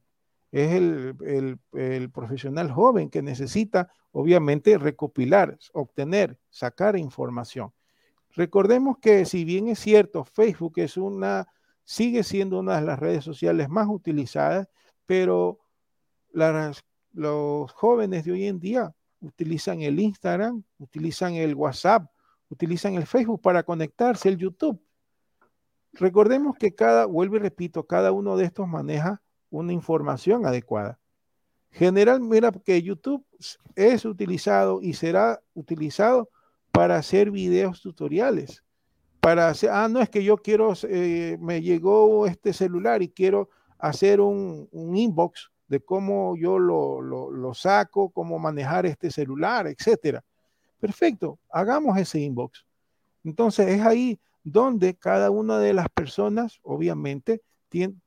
es el, el, profesional joven que necesita obviamente recopilar, obtener, sacar información. Recordemos que si bien es cierto, Facebook es una sigue siendo una de las redes sociales más utilizadas, pero los jóvenes de hoy en día utilizan el Instagram, utilizan el WhatsApp, utilizan el Facebook para conectarse, el YouTube. Recordemos que cada, vuelvo y repito, cada uno de estos maneja una información adecuada. Generalmente, mira que YouTube es utilizado y será utilizado para hacer videos tutoriales para hacer, ah, no, es que yo quiero, eh, me llegó este celular y quiero hacer un, inbox de cómo yo lo, saco, cómo manejar este celular, etcétera. Perfecto, hagamos ese inbox. Entonces es ahí donde cada una de las personas, obviamente,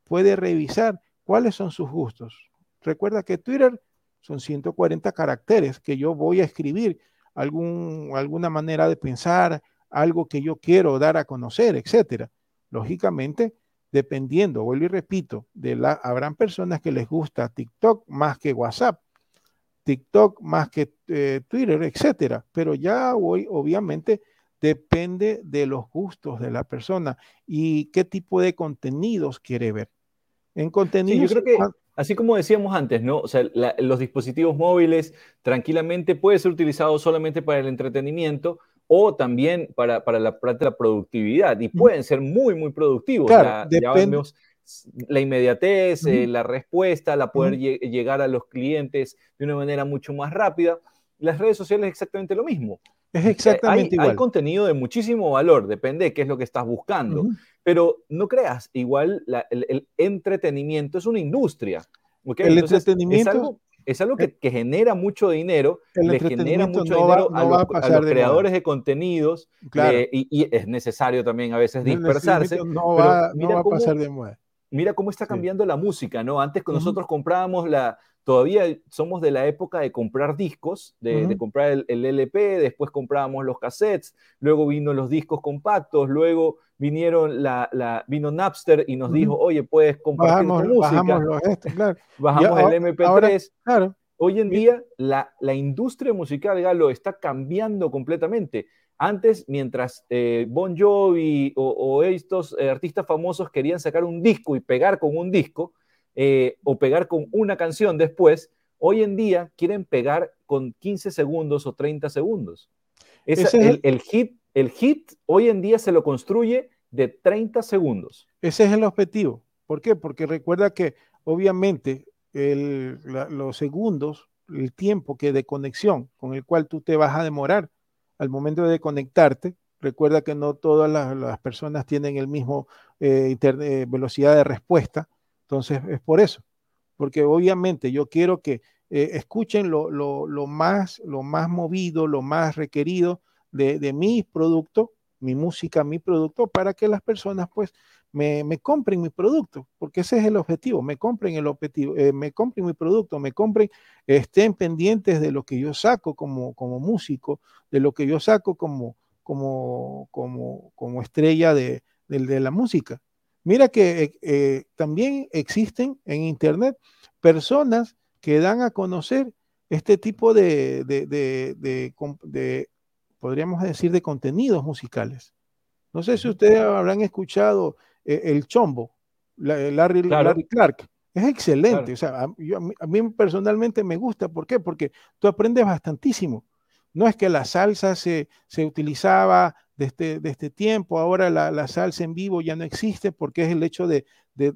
puede revisar cuáles son sus gustos. Recuerda que Twitter son 140 caracteres que yo voy a escribir algún, alguna manera de pensar, algo que yo quiero dar a conocer, etcétera. Lógicamente, dependiendo, vuelvo y repito, de la, habrán personas que les gusta TikTok más que WhatsApp, TikTok más que eh, Twitter, etcétera. Pero ya hoy, obviamente, depende de los gustos de la persona y qué tipo de contenidos quiere ver. En contenidos. yo creo que, así como decíamos antes, ¿no? O sea, los dispositivos móviles tranquilamente puede ser utilizado solamente para el entretenimiento, o también para, para la, para la productividad y pueden ser muy, muy productivos. Claro, ya, vemos la inmediatez, eh, la respuesta, la poder llegar a los clientes de una manera mucho más rápida. Las redes sociales es exactamente lo mismo. Es exactamente hay, igual. Hay contenido de muchísimo valor, depende de qué es lo que estás buscando. Pero no creas, igual el, entretenimiento es una industria. El entretenimiento es algo que, genera mucho dinero, le genera mucho dinero a, los, creadores de contenidos y, es necesario también a veces dispersarse. No va, a pasar de moda. Mira cómo está cambiando la música, ¿no? Antes que nosotros comprábamos la, todavía somos de la época de comprar discos, de, comprar el, el, LP, después comprábamos los cassettes, luego vino los discos compactos, luego vinieron la, la vino Napster y nos dijo, oye, puedes compartir bajamos, tu música. Bajamos, los claro. [laughs] bajamos el MP3. claro. Hoy en día la, la industria musical, Galo, está cambiando completamente. Antes, mientras eh, Bon Jovi o, estos eh, artistas famosos querían sacar un disco y pegar con un disco, eh, o pegar con una canción después, hoy en día quieren pegar con 15 segundos o 30 segundos. Es el, el, hit, el hit hoy en día se lo construye de 30 segundos. Ese es el objetivo. ¿Por qué? Porque recuerda que obviamente los segundos, el tiempo que de conexión con el cual tú te vas a demorar al momento de conectarte, recuerda que no todas las, personas tienen el mismo eh, eh, velocidad de respuesta, entonces es por eso, porque obviamente yo quiero que eh, escuchen lo, más, lo más movido, lo más requerido de, de mi producto, mi música, mi producto, para que las personas pues me, compren mi producto, porque ese es el objetivo, me compren el objetivo, eh, me compren mi producto, me compren, estén pendientes de lo que yo saco como, como músico, de lo que yo saco como, como, como, como estrella de, la música. Mira que eh, eh, también existen en Internet personas que dan a conocer este tipo de, de podríamos decir, de contenidos musicales. No sé si ustedes habrán escuchado eh, el Chombo, eh, Larry, Clark. Es excelente. O sea, a, mí, personalmente me gusta. ¿Por qué? Porque tú aprendes bastantísimo. No es que la salsa se, se utilizaba de este, de este tiempo, ahora la, la, salsa en vivo ya no existe porque es el hecho de, de,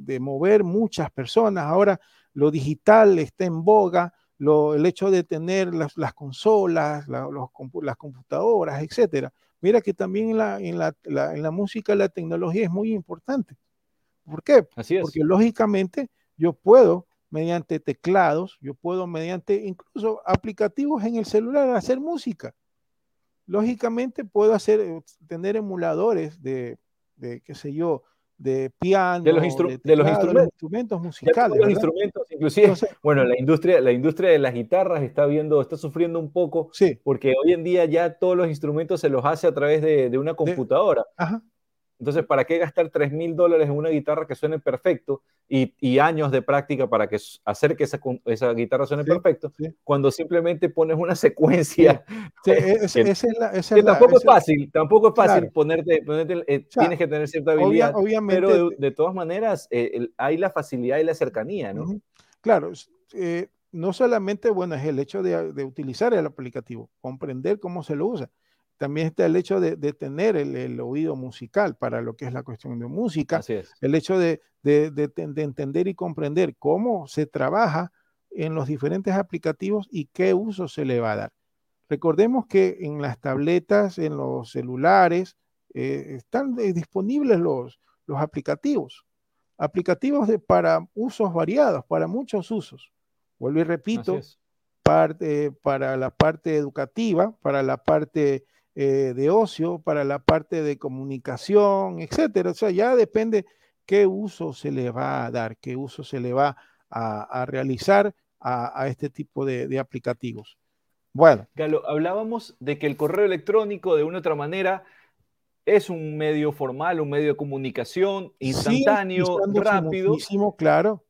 de, mover muchas personas. Ahora lo digital está en boga, lo, el hecho de tener las, las consolas, los, las computadoras, etcétera. Mira que también en la, en la, en la música la tecnología es muy importante. ¿Por qué? Así es. Porque lógicamente yo puedo, mediante teclados, yo puedo, mediante incluso aplicativos en el celular, hacer música. Lógicamente puedo hacer, eh, tener emuladores de, de qué sé yo, de piano, de los, instrumentos. musicales. Los instrumentos, inclusive, [laughs] bueno, la industria, la industria de las guitarras está viendo, está sufriendo un poco, sí. porque hoy en día ya todos los instrumentos se los hace a través de, de una computadora. ajá. Entonces, ¿para qué gastar 3 mil dólares en una guitarra que suene perfecto y, y, años de práctica para que, hacer que esa, esa guitarra suene perfecto? Cuando simplemente pones una secuencia. [laughs] que tampoco es fácil, tampoco es fácil ponerte, ponerte eh, tienes que tener cierta habilidad. obviamente, pero de, todas maneras, eh, hay la facilidad y la cercanía, ¿no? Claro, eh, no solamente, bueno, es el hecho de, de utilizar el aplicativo, comprender cómo se lo usa también está el hecho de, tener el, oído musical para lo que es la cuestión de música, el hecho de, entender y comprender cómo se trabaja en los diferentes aplicativos y qué uso se le va a dar. Recordemos que en las tabletas, en los celulares, eh, están disponibles los, los aplicativos, aplicativos de, para usos variados, para muchos usos. Vuelvo y repito, parte, para la parte educativa, para la parte eh, de ocio, para la parte de comunicación, etcétera. O sea, ya depende qué uso se le va a dar, qué uso se le va a, realizar a, este tipo de, aplicativos. Bueno. Galo, hablábamos de que el correo electrónico, de una u otra manera, es un medio formal, un medio de comunicación instantáneo, rápido. Claro.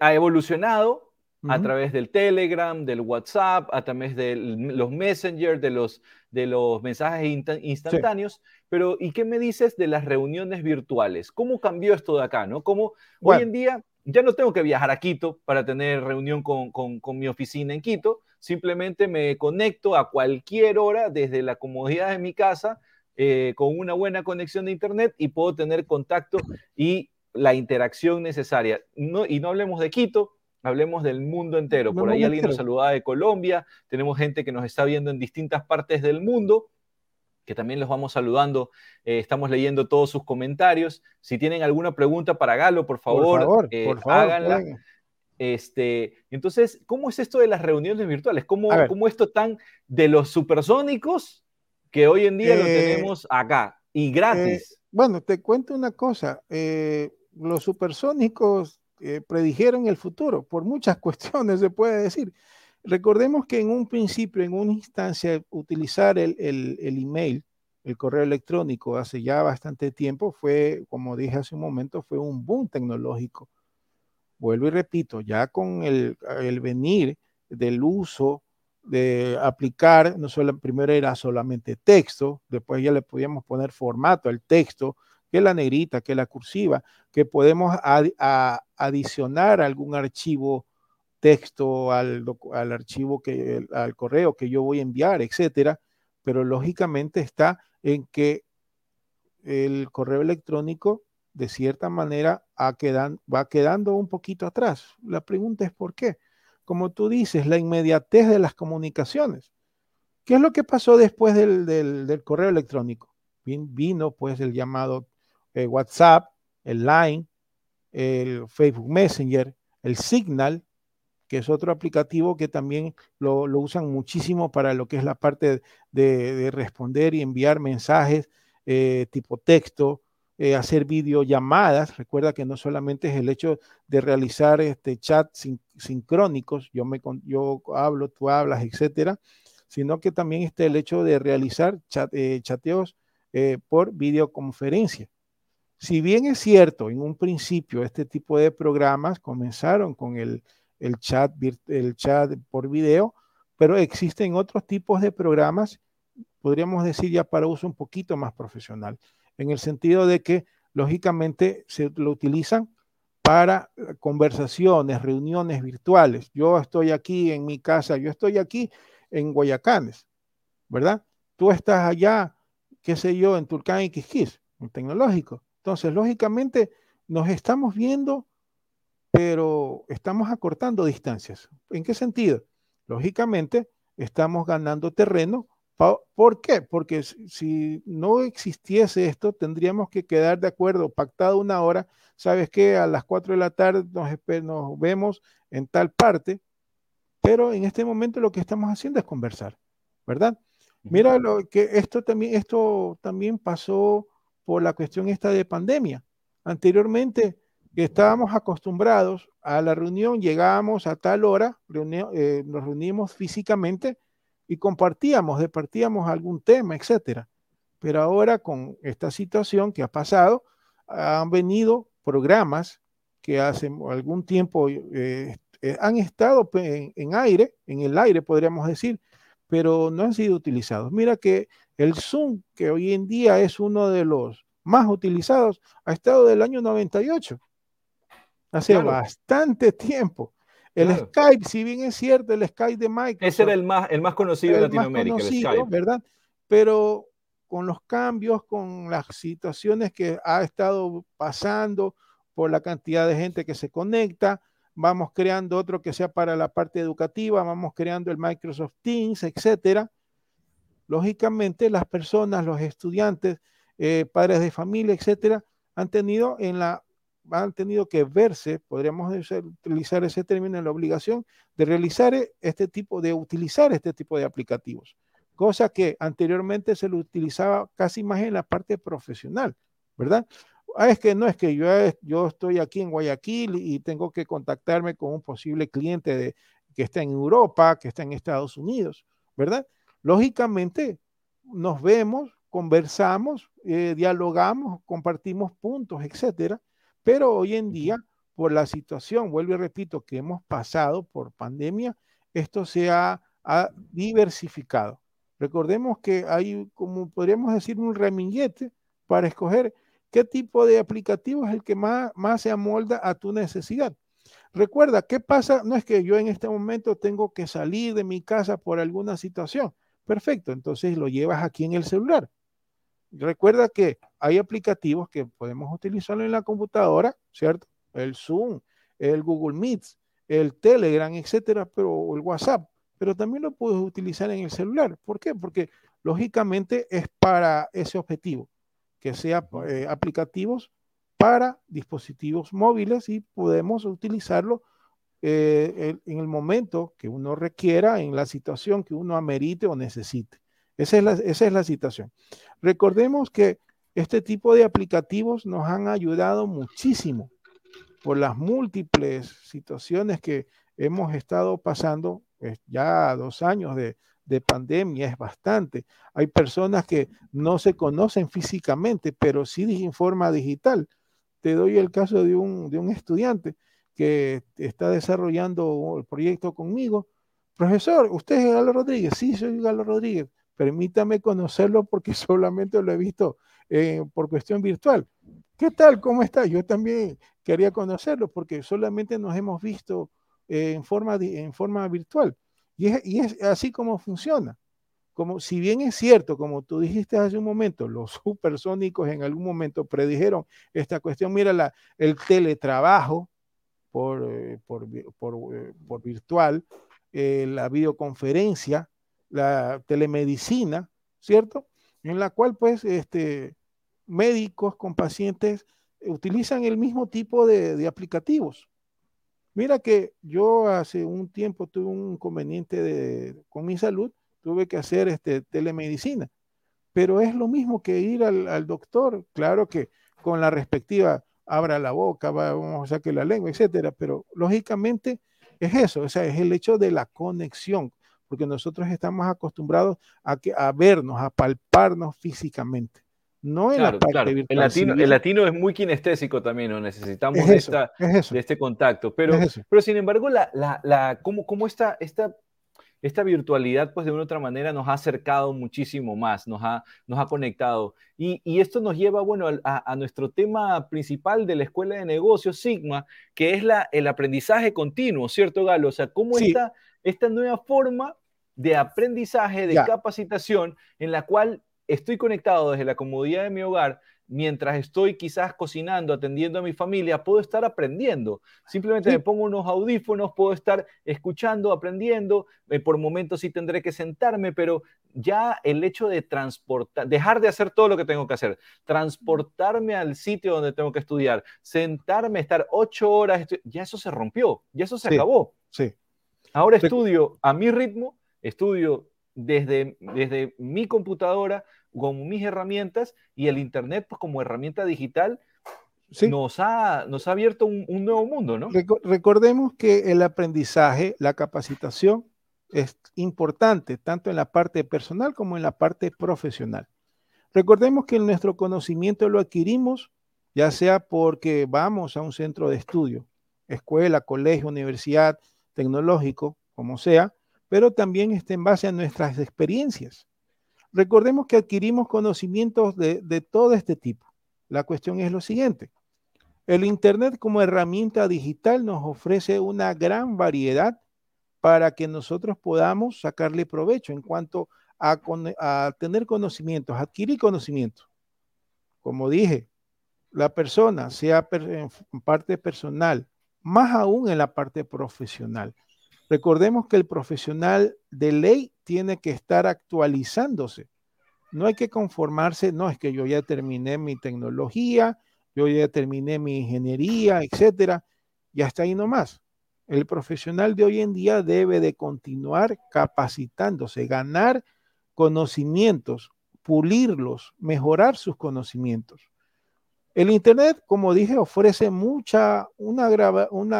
ha evolucionado a través del Telegram, del WhatsApp, a través de los Messenger, de los, de los mensajes instantáneos. Pero, ¿y qué me dices de las reuniones virtuales? ¿Cómo cambió esto de acá? ¿no? ¿Cómo hoy en día ya no tengo que viajar a Quito para tener reunión con, con, mi oficina en Quito? Simplemente me conecto a cualquier hora desde la comodidad de mi casa eh, con una buena conexión de Internet y puedo tener contacto y la interacción necesaria. No, y no hablemos de Quito, hablemos del mundo entero. Por ahí alguien nos saludaba de Colombia, tenemos gente que nos está viendo en distintas partes del mundo, que también los vamos saludando. Eh, estamos leyendo todos sus comentarios. Si tienen alguna pregunta para Galo, por favor, eh, háganla. Este, entonces, ¿cómo es esto de las reuniones virtuales? ¿Cómo, cómo esto tan de los supersónicos que hoy en día lo eh, tenemos acá y gratis? bueno, te cuento una cosa. los supersónicos eh, predijeron el futuro, por muchas [laughs] cuestiones se puede decir. Recordemos que en un principio, en una instancia, utilizar el, el, el email, el correo electrónico, hace ya bastante tiempo, fue, como dije hace un momento, fue un boom tecnológico. vuelvo y repito, ya con el, el venir del uso de aplicar, no solo primero era solamente texto, después ya le podíamos poner formato al texto, que la negrita, que la cursiva, que podemos adicionar algún archivo texto al, al archivo que al correo que yo voy a enviar, etcétera, pero lógicamente está en que el correo electrónico de cierta manera va quedando un poquito atrás. La pregunta es por qué como tú dices, la inmediatez de las comunicaciones. ¿Qué es lo que pasó después del, correo electrónico? Vino pues el llamado eh, WhatsApp, el Line, el Facebook Messenger, el Signal, que es otro aplicativo que también lo, usan muchísimo para lo que es la parte de, responder y enviar mensajes eh, tipo texto, eh, hacer videollamadas. Recuerda que no solamente es el hecho de realizar este chat sincrónicos, yo, me, yo hablo, tú hablas, etcétera, sino que también está el hecho de realizar chateos por videoconferencia. Si bien es cierto, en un principio este tipo de programas comenzaron con el, chat, por video, pero existen otros tipos de programas, podríamos decir ya para uso un poquito más profesional en el sentido de que lógicamente se lo utilizan para eh, conversaciones, reuniones virtuales. Yo estoy aquí en mi casa, yo estoy aquí en Guayacanes, ¿verdad? Tú estás allá, qué sé yo, en Turcán y Quisquis, en tecnológico. Entonces, lógicamente, nos estamos viendo, pero estamos acortando distancias. ¿En qué sentido? Lógicamente, estamos ganando terreno ¿Por qué? Porque si no existiese esto, tendríamos que quedar de acuerdo, pactado una hora, sabes que a las 4 de la tarde nos, nos vemos en tal parte, pero en este momento lo que estamos haciendo es conversar, ¿verdad? Mira lo que esto también, esto también pasó por la cuestión esta de pandemia. Anteriormente estábamos acostumbrados a la reunión, llegábamos a tal hora, eh, nos reunimos físicamente y compartíamos, departíamos algún tema, etcétera. Pero ahora con esta situación que ha pasado, han venido programas que hace algún tiempo eh, eh, han estado en, aire, en el aire podríamos decir, pero no han sido utilizados. Mira que el Zoom, que hoy en día es uno de los más utilizados, ha estado del año 98, hace bastante tiempo. El Skype, si bien es cierto, el Skype de Microsoft. Ese era el más, el más conocido en Latinoamérica, el Skype. ¿verdad? Pero con los cambios, con las situaciones que ha estado pasando, por la cantidad de gente que se conecta, vamos creando otro que sea para la parte educativa, vamos creando el Microsoft Teams, etcétera. Lógicamente, las personas, los estudiantes, eh, padres de familia, etcétera, han tenido en la han tenido que verse, podríamos utilizar ese término, en la obligación de realizar e, este tipo, de utilizar este tipo de aplicativos, cosa que anteriormente se lo utilizaba casi más en la parte profesional, ¿verdad? Ah, es que no es que yo, yo estoy aquí en Guayaquil y tengo que contactarme con un posible cliente de, que está en Europa, que está en Estados Unidos, ¿verdad? Lógicamente, nos vemos, conversamos, eh, dialogamos, compartimos puntos, etcétera pero hoy en día, por la situación, vuelvo y repito, que hemos pasado por pandemia, esto se ha, diversificado. Recordemos que hay, como podríamos decir, un remillete para escoger qué tipo de aplicativo es el que más, más se amolda a tu necesidad. Recuerda, ¿qué pasa? No es que yo en este momento tengo que salir de mi casa por alguna situación. Perfecto, entonces lo llevas aquí en el celular. Recuerda que hay aplicativos que podemos utilizarlo en la computadora, ¿cierto? El Zoom, el Google Meet, el Telegram, etcétera, pero el WhatsApp, pero también lo puedes utilizar en el celular. ¿Por qué? Porque lógicamente es para ese objetivo, que sea eh, aplicativos para dispositivos móviles y podemos utilizarlo eh, en el momento que uno requiera, en la situación que uno amerite o necesite. Esa es, la, situación. Recordemos que este tipo de aplicativos nos han ayudado muchísimo por las múltiples situaciones que hemos estado pasando, pues, ya dos años de, pandemia es bastante. Hay personas que no se conocen físicamente, pero sí en forma digital. Te doy el caso de un, de un estudiante que está desarrollando el proyecto conmigo. Profesor, ¿usted es Galo Rodríguez? Sí, soy Galo Rodríguez. Permítame conocerlo porque [laughs] solamente lo he visto eh, por cuestión virtual. ¿Qué tal? ¿Cómo está? Yo también quería conocerlo porque solamente nos hemos visto eh, en, forma en forma virtual. Y es, y es así como funciona como si bien es cierto, como tú dijiste hace un momento, los [laughs] supersónicos en algún momento predijeron esta cuestión, mira la, el teletrabajo por, eh, por, por, eh, por virtual, eh, la videoconferencia, la telemedicina, ¿cierto? En la cual pues este, médicos con pacientes utilizan el mismo tipo de, de aplicativos. Mira que yo hace un tiempo tuve un inconveniente de, con mi salud tuve que hacer este, telemedicina. Pero es lo mismo que ir al, doctor, claro que con la respectiva, abra la boca, vamos a sacar la lengua, etcétera, pero lógicamente es eso, o sea, es el hecho de la conexión, porque nosotros estamos acostumbrados a, que, a vernos, a palparnos físicamente. No en la parte virtual. El latino, el latino, es muy kinestésico también, ¿no? necesitamos de, esta, de, este contacto. Pero, pero sin embargo, la, la, la, ¿cómo, cómo esta, esta esta virtualidad, pues de una u otra manera nos ha acercado muchísimo más, nos ha, nos ha conectado. Y, esto nos lleva, bueno, a, nuestro tema principal de la Escuela de Negocios, Sigma, que es la, el aprendizaje continuo, ¿cierto, Galo? O sea, cómo está esta nueva forma de aprendizaje, de capacitación, en la cual estoy conectado desde la comodidad de mi hogar, mientras estoy quizás cocinando, atendiendo a mi familia, puedo estar aprendiendo. Simplemente me pongo unos audífonos, puedo estar escuchando, aprendiendo. Eh, por momentos sí tendré que sentarme, pero ya el hecho de transportar, dejar de hacer todo lo que tengo que hacer, transportarme al sitio donde tengo que estudiar, sentarme, estar ocho horas, ya eso se rompió, ya eso se acabó. Sí. Ahora estudio a mi ritmo, estudio desde, desde mi computadora, como mis herramientas y el Internet pues, como herramienta digital nos, ha, nos ha abierto un, nuevo mundo, ¿no? Recordemos que el aprendizaje, la capacitación es importante tanto en la parte personal como en la parte profesional. Recordemos que nuestro conocimiento lo adquirimos ya sea porque vamos a un centro de estudio, escuela, colegio, universidad, tecnológico, como sea, pero también está en base a nuestras experiencias. Recordemos que adquirimos conocimientos de, todo este tipo. La cuestión es lo siguiente. El Internet como herramienta digital nos ofrece una gran variedad para que nosotros podamos sacarle provecho en cuanto a, tener conocimientos, adquirir conocimientos. Como dije, la persona, sea en parte personal, más aún en la parte profesional. Recordemos que el profesional de ley tiene que estar actualizándose. No hay que conformarse, no es que yo ya terminé mi tecnología, yo ya terminé mi ingeniería, etcétera, y hasta ahí nomás. El profesional de hoy en día debe de continuar capacitándose, ganar conocimientos, pulirlos, mejorar sus conocimientos. El Internet, como dije, ofrece mucha, una,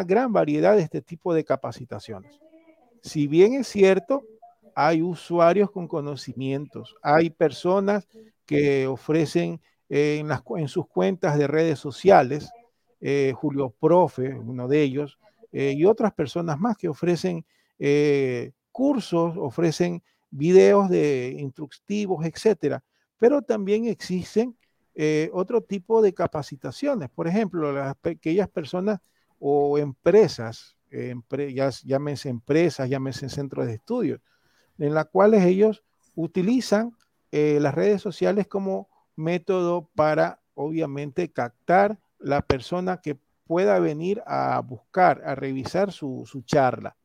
gran variedad de este tipo de capacitaciones. Si bien es cierto, hay usuarios con conocimientos, hay personas que ofrecen eh, en, sus cuentas de redes sociales, eh, Julio Profe, uno de ellos, eh, y otras personas más que ofrecen cursos, ofrecen videos de instructivos, etcétera. Pero también existen otro tipo de capacitaciones. Por ejemplo, las, aquellas personas o empresas, llámense empresas, llámense centros de estudios, en las cuales ellos utilizan eh, las redes sociales como método para, obviamente, captar la persona que pueda venir a buscar, a revisar su, charla.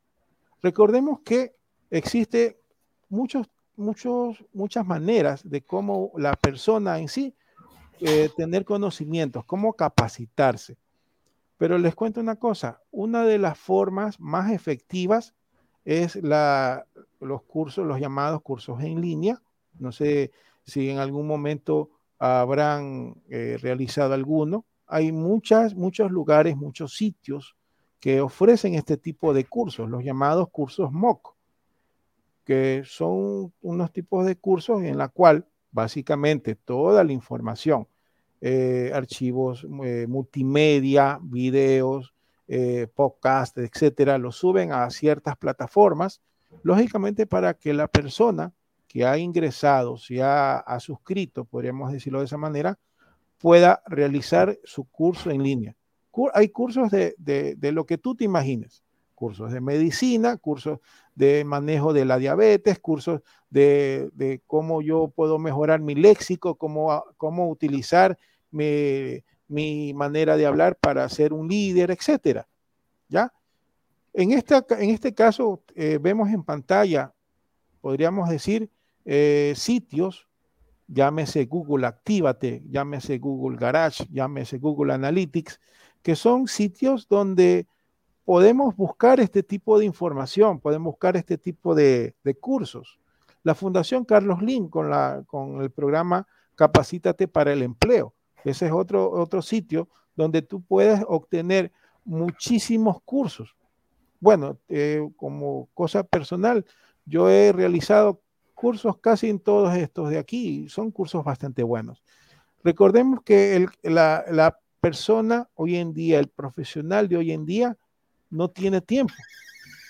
Recordemos que existe muchos, muchos, muchas maneras de cómo la persona en sí eh, tener conocimientos, cómo capacitarse. Pero les cuento una cosa, una de las formas más efectivas es los cursos, los llamados cursos en línea. No sé si en algún momento habrán eh, realizado alguno. Hay muchas, muchos lugares, muchos sitios que ofrecen este tipo de cursos, los llamados cursos MOOC, que son unos tipos de cursos en la cual básicamente toda la información, eh, archivos eh, multimedia, videos, eh, podcast, etcétera, lo suben a ciertas plataformas, lógicamente para que la persona que ha ingresado, se ha, suscrito, podríamos decirlo de esa manera, pueda realizar su curso en línea. Hay cursos de, de, lo que tú te imagines, cursos de medicina, cursos de manejo de la diabetes, cursos de, de cómo yo puedo mejorar mi léxico, cómo, cómo utilizar mi, mi manera de hablar para ser un líder, etcétera. ¿Ya? En, esta, en este caso, eh, vemos en pantalla, podríamos decir, eh, sitios, llámese Google Actívate, llámese Google Garage, llámese Google Analytics, que son sitios donde podemos buscar este tipo de información, podemos buscar este tipo de, de cursos. La Fundación Carlos Lin con, la, con el programa Capacítate para el Empleo ese es otro, otro sitio donde tú puedes obtener muchísimos cursos. Bueno, eh, como cosa personal, yo he realizado cursos casi en todos estos de aquí, son cursos bastante buenos. Recordemos que la, la, persona hoy en día, el profesional de hoy en día, no tiene tiempo.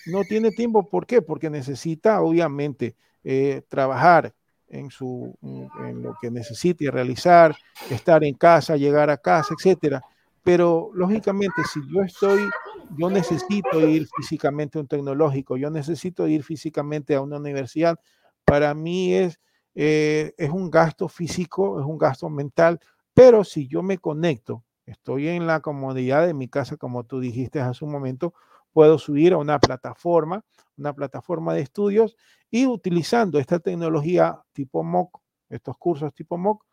No tiene tiempo, ¿por qué? Porque necesita, obviamente, eh, trabajar, en, su, en lo que necesite realizar, estar en casa, llegar a casa, etcétera. Pero lógicamente, si yo estoy, yo necesito ir físicamente a un tecnológico, yo necesito ir físicamente a una universidad, para mí es, eh, es un gasto físico, es un gasto mental, pero si yo me conecto, estoy en la comodidad de mi casa, como tú dijiste hace un momento, puedo subir a una plataforma, una plataforma de estudios y utilizando esta tecnología tipo MOOC, estos cursos tipo MOOC,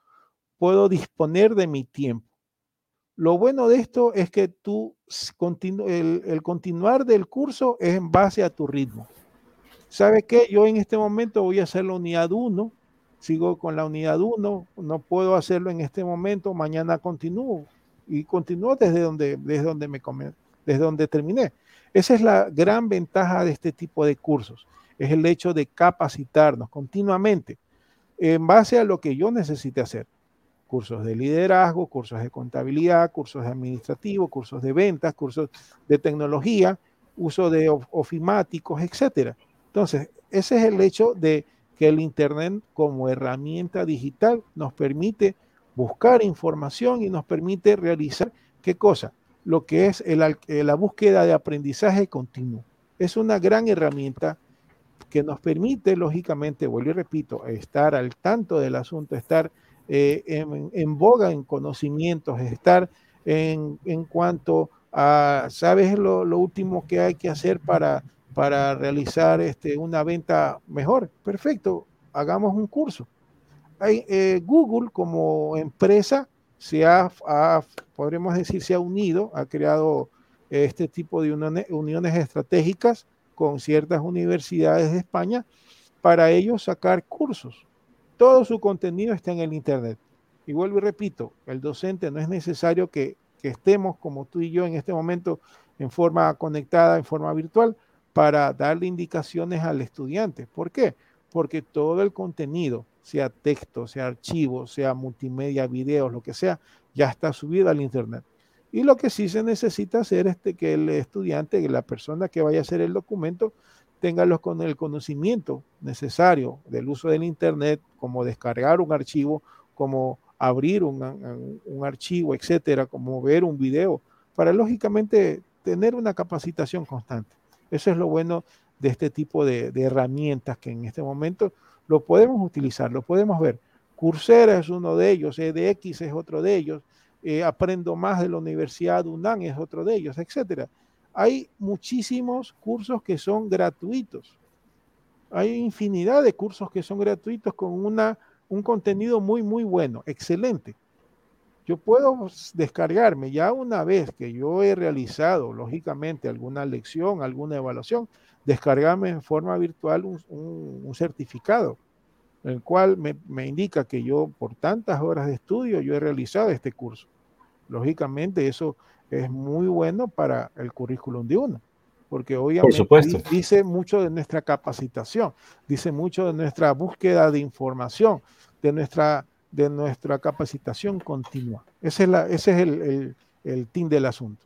puedo disponer de mi tiempo. Lo bueno de esto es que tú, el, el continuar del curso es en base a tu ritmo. ¿Sabe qué? Yo en este momento voy a hacer la unidad 1, sigo con la unidad 1, no puedo hacerlo en este momento, mañana continúo y continúo desde donde, desde donde, me, desde donde terminé. Esa es la gran ventaja de este tipo de cursos, es el hecho de capacitarnos continuamente en base a lo que yo necesite hacer. Cursos de liderazgo, cursos de contabilidad, cursos de administrativo, cursos de ventas, cursos de tecnología, uso de ofimáticos, etc. Entonces, ese es el hecho de que el Internet como herramienta digital nos permite buscar información y nos permite realizar qué cosa? lo que es eh, la búsqueda de aprendizaje continuo. Es una gran herramienta que nos permite, lógicamente, vuelvo y repito, estar al tanto del asunto, estar eh, en, boga en conocimientos, estar en, cuanto a, ¿sabes lo, último que hay que hacer para, para realizar este, una venta mejor? Perfecto, hagamos un curso. Eh, Google como empresa se ha, podríamos decir, se ha unido, ha creado este tipo de uniones, estratégicas con ciertas universidades de España para ellos sacar cursos. Todo su contenido está en el Internet. Y vuelvo y repito, el docente no es necesario que, que estemos como tú y yo en este momento en forma conectada, en forma virtual, para darle indicaciones al estudiante. ¿Por qué? Porque todo el contenido sea texto, sea archivo, sea multimedia, videos, lo que sea, ya está subido al Internet. Y lo que sí se necesita hacer es que el estudiante, que la persona que vaya a hacer el documento, tenga con el conocimiento necesario del uso del Internet, como descargar un archivo, como abrir un, archivo, etcétera, como ver un video, para lógicamente tener una capacitación constante. Eso es lo bueno de este tipo de herramientas que en este momento lo podemos utilizar, lo podemos ver. Coursera es uno de ellos, EDX es otro de ellos, eh, Aprendo Más de la Universidad UNAM es otro de ellos, etc. Hay muchísimos cursos que son gratuitos. Hay infinidad de cursos que son gratuitos con una, un contenido muy, muy bueno, excelente. Yo puedo descargarme ya una vez que yo he realizado, lógicamente, alguna lección, alguna evaluación, descargarme en forma virtual un, certificado, el cual me, indica que yo por tantas horas de estudio yo he realizado este curso. Lógicamente eso es muy bueno para el currículum de uno, porque obviamente dice mucho de nuestra capacitación, dice mucho de nuestra búsqueda de información, de nuestra, de nuestra capacitación continua. Ese es, la, ese es el, el, el del asunto.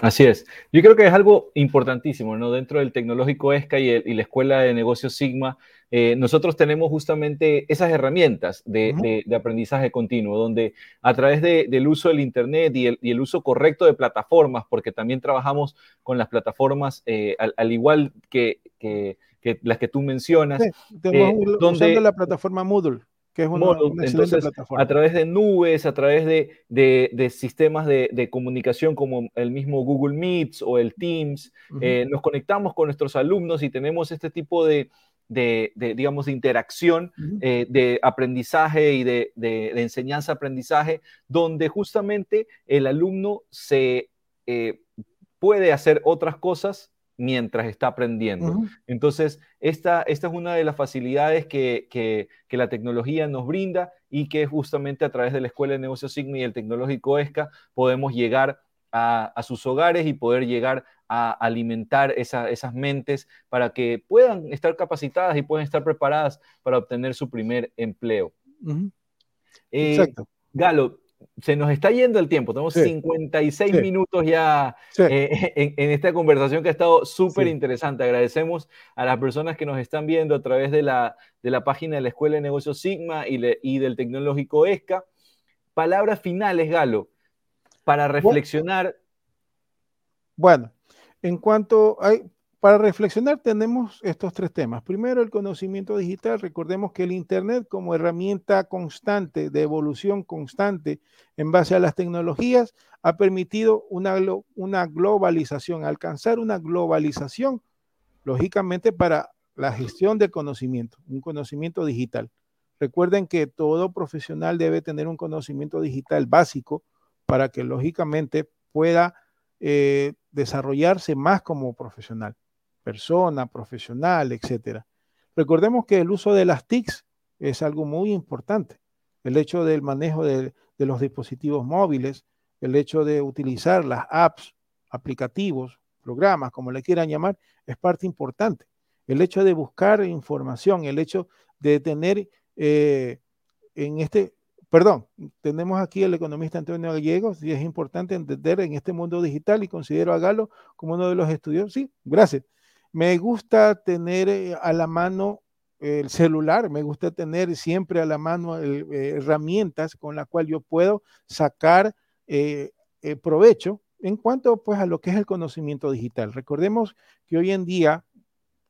Así es. Yo creo que es algo importantísimo, ¿no? Dentro del tecnológico ESCA y, la Escuela de Negocios Sigma, eh, nosotros tenemos justamente esas herramientas de, aprendizaje continuo, donde a través del uso del Internet y el, uso correcto de plataformas, porque también trabajamos con las plataformas, eh, al, igual que, las que tú mencionas. Sí, eh, donde, la plataforma Moodle que es una, Entonces, a través de nubes, a través de, sistemas de, comunicación como el mismo Google Meets o el Teams, eh, nos conectamos con nuestros alumnos y tenemos este tipo de, digamos, de interacción, eh, de aprendizaje y de, enseñanza-aprendizaje, donde justamente el alumno se eh, puede hacer otras cosas mientras está aprendiendo. Entonces, esta, esta es una de las facilidades que, la tecnología nos brinda y que justamente a través de la Escuela de Negocios Sigma y el Tecnológico ESCA podemos llegar a, sus hogares y poder llegar a alimentar esas mentes para que puedan estar capacitadas y puedan estar preparadas para obtener su primer empleo. Eh, Exacto. Galo, se nos está yendo el tiempo, tenemos 56 minutos ya eh, [laughs] en, esta conversación que ha estado súper interesante. Agradecemos a las personas que nos están viendo a través de la, de la página de la Escuela de Negocios Sigma y, y del Tecnológico ESCA. Palabras finales, Galo, para reflexionar. Bueno, en cuanto hay, para reflexionar tenemos estos tres temas. Primero, el conocimiento digital. Recordemos que el Internet como herramienta constante, de evolución constante en base a las tecnologías, ha permitido una, una globalización, alcanzar una globalización, lógicamente, para la gestión del conocimiento, un conocimiento digital. Recuerden que todo profesional debe tener un conocimiento digital básico para que, lógicamente, pueda eh, desarrollarse más como profesional persona, profesional, etcétera. Recordemos que el uso de las TICs es algo muy importante. El hecho del manejo de, los dispositivos móviles, el hecho de utilizar las apps, aplicativos, programas, como le quieran llamar, es parte importante. El hecho de buscar información, el hecho de tener eh, en este, perdón, tenemos aquí el economista Antonio Gallegos y es importante entender en este mundo digital y considero a Galo como uno de los estudios. Sí, gracias. Me gusta tener eh, a la mano el celular, me gusta tener siempre a la mano eh, herramientas con las cuales yo puedo sacar eh, provecho en cuanto pues a lo que es el conocimiento digital. Recordemos que hoy en día,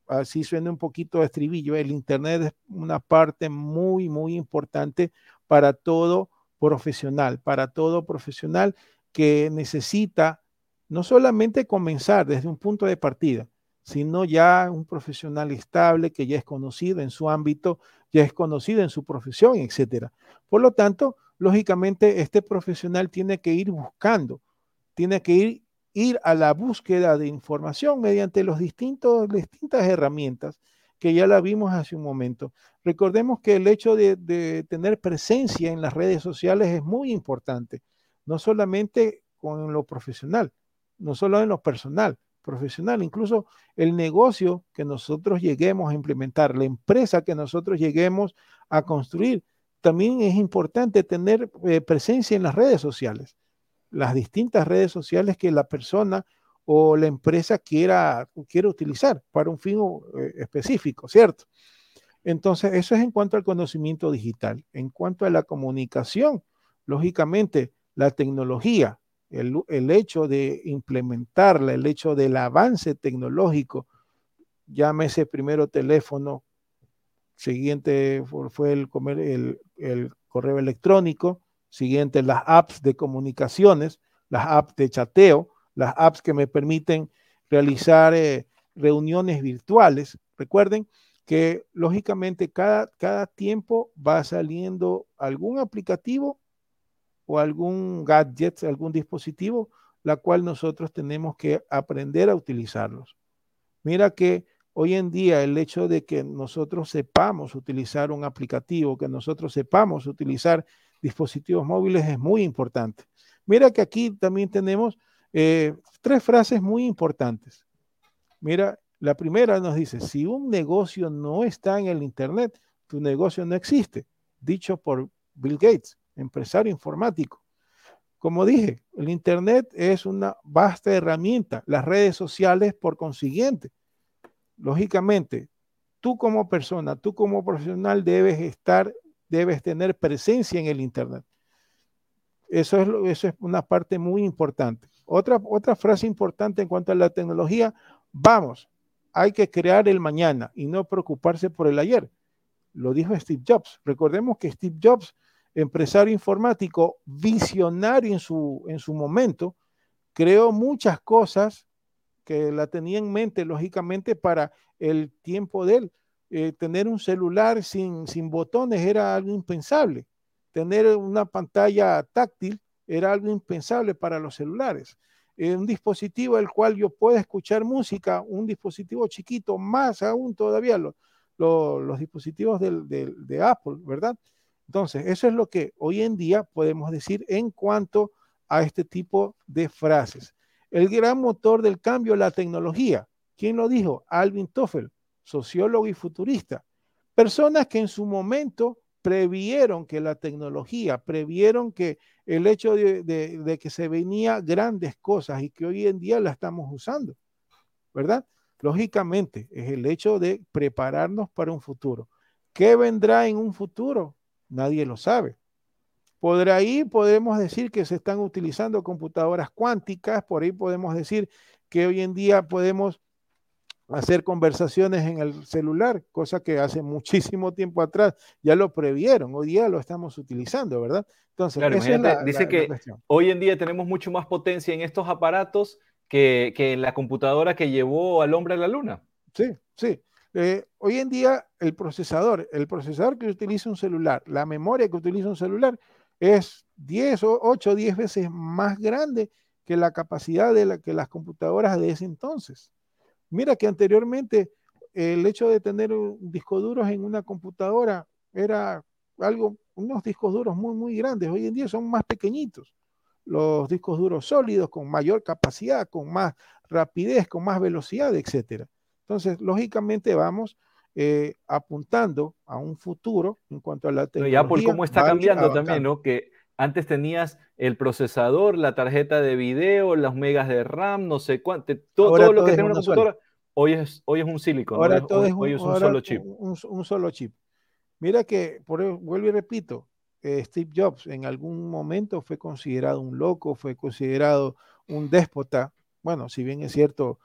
así suena un poquito de estribillo, el Internet es una parte muy, muy importante para todo profesional, para todo profesional que necesita no solamente comenzar desde un punto de partida, sino ya un profesional estable que ya es conocido en su ámbito, ya es conocido en su profesión, etcétera. Por lo tanto, lógicamente, este profesional tiene que ir buscando, tiene que ir, ir a la búsqueda de información mediante los distintos, distintas herramientas que ya la vimos hace un momento. Recordemos que el hecho de, tener presencia en las redes sociales es muy importante, no solamente con lo profesional, no solo en lo personal, profesional, incluso el negocio que nosotros lleguemos a implementar, la empresa que nosotros lleguemos a construir. También es importante tener eh, presencia en las redes sociales, las distintas redes sociales que la persona o la empresa quiera, quiera utilizar para un fin eh, específico, ¿cierto? Entonces, eso es en cuanto al conocimiento digital. En cuanto a la comunicación, lógicamente, la tecnología el, hecho de implementarla, el hecho del avance tecnológico, llámese primero teléfono, siguiente fue el, correo electrónico, siguiente las apps de comunicaciones, las apps de chateo, las apps que me permiten realizar eh, reuniones virtuales. Recuerden que lógicamente cada, cada tiempo va saliendo algún aplicativo o algún gadget, algún dispositivo, la cual nosotros tenemos que aprender a utilizarlos. Mira que hoy en día el hecho de que nosotros sepamos utilizar un aplicativo, que nosotros sepamos utilizar dispositivos móviles es muy importante. Mira que aquí también tenemos eh, tres frases muy importantes. Mira, la primera nos dice, si un negocio no está en el Internet, tu negocio no existe, dicho por Bill Gates empresario informático. Como dije, el Internet es una vasta herramienta, las redes sociales por consiguiente. Lógicamente, tú como persona, tú como profesional debes estar, debes tener presencia en el Internet. Eso es, eso es una parte muy importante. Otra, otra frase importante en cuanto a la tecnología, vamos, hay que crear el mañana y no preocuparse por el ayer. Lo dijo Steve Jobs. Recordemos que Steve Jobs empresario informático, visionario en su, en su momento, creó muchas cosas que la tenía en mente, lógicamente, para el tiempo de él. Eh, tener un celular sin, sin botones era algo impensable. Tener una pantalla táctil era algo impensable para los celulares. Eh, un dispositivo el cual yo pueda escuchar música, un dispositivo chiquito, más aún todavía los dispositivos de Apple, ¿verdad? Entonces, eso es lo que hoy en día podemos decir en cuanto a este tipo de frases. El gran motor del cambio, la tecnología. ¿Quién lo dijo? Alvin Toffel, sociólogo y futurista. Personas que en su momento previeron que la tecnología, previeron que el hecho de, que se venía grandes cosas y que hoy en día la estamos usando, ¿verdad? Lógicamente, es el hecho de prepararnos para un futuro. ¿Qué vendrá en un futuro? Nadie lo sabe. Por ahí podemos decir que se están utilizando computadoras cuánticas, por ahí podemos decir que hoy en día podemos hacer conversaciones en el celular, cosa que hace [laughs] muchísimo tiempo atrás ya lo previeron, hoy día lo estamos utilizando, ¿verdad? Entonces, dice que hoy en día tenemos mucho más potencia en estos aparatos que, que en la computadora que llevó al hombre a la luna. Sí, sí. Eh, hoy en día el procesador, el procesador que utiliza un celular, la memoria que utiliza un celular es 10 o 8 o 10 veces más grande que la capacidad de la, que las computadoras de ese entonces. Mira que anteriormente el hecho de tener discos duros en una computadora era algo, unos discos duros muy, muy grandes. Hoy en día son más pequeñitos. Los discos duros sólidos con mayor capacidad, con más rapidez, con más velocidad, etcétera. Entonces, lógicamente vamos eh, apuntando a un futuro en cuanto a la tecnología. Y Apple cómo está cambiando también, ¿no? Que antes tenías el procesador, la tarjeta de video, los megas de RAM, no sé cuánto, todo, lo que tiene una computadora, hoy es, hoy es un silicon, ahora todo es, un, solo chip. Un, solo chip. Mira que, por, vuelvo y repito, eh, Steve Jobs en algún momento fue considerado un loco, fue considerado un déspota. Bueno, si bien es cierto,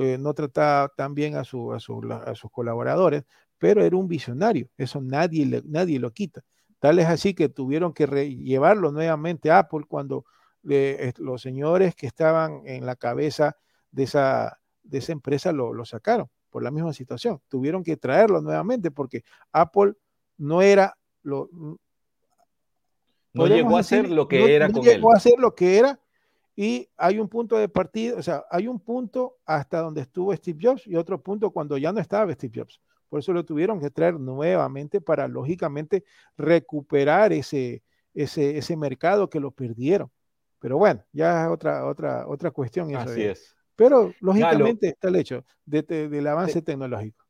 eh, no trataba tan bien a, a, sus colaboradores, pero era un visionario, eso nadie, nadie lo quita. Tal es así que tuvieron que llevarlo nuevamente a Apple cuando eh, los señores que estaban en la cabeza de esa, de esa empresa lo, lo, sacaron por la misma situación. Tuvieron que traerlo nuevamente porque Apple no era lo... No llegó a ser lo que era no llegó a ser lo que era y hay un punto de partida, o sea, hay un punto hasta donde estuvo Steve Jobs y otro punto cuando ya no estaba Steve Jobs. Por eso lo tuvieron que traer nuevamente para, lógicamente, recuperar ese, ese, ese mercado que lo perdieron. Pero bueno, ya es otra, otra, otra cuestión. Así es. Pero, lógicamente, está el hecho del avance tecnológico.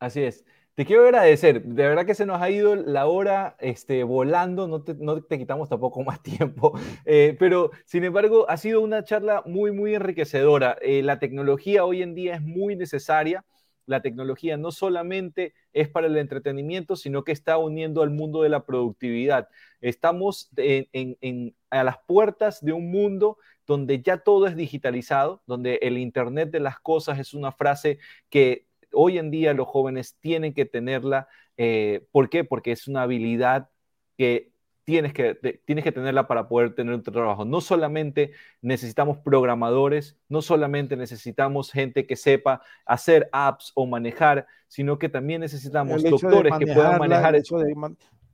Así es. Te quiero agradecer, de verdad que se nos ha ido la hora este, volando, no te, no te quitamos tampoco más [laughs] tiempo, eh, pero sin embargo ha sido una charla muy, muy enriquecedora. Eh, la tecnología hoy en día es muy necesaria, la tecnología no solamente es para el entretenimiento, sino que está uniendo al mundo de la productividad. Estamos en, a las puertas de un mundo donde ya todo es digitalizado, donde el Internet de las cosas es una frase que hoy en día los jóvenes tienen que tenerla. Eh, ¿Por qué? Porque es una habilidad que tienes que, tienes que tenerla para poder tener un trabajo. No solamente necesitamos programadores, no solamente necesitamos gente que sepa hacer apps o manejar, sino que también necesitamos doctores que puedan manejar. eso.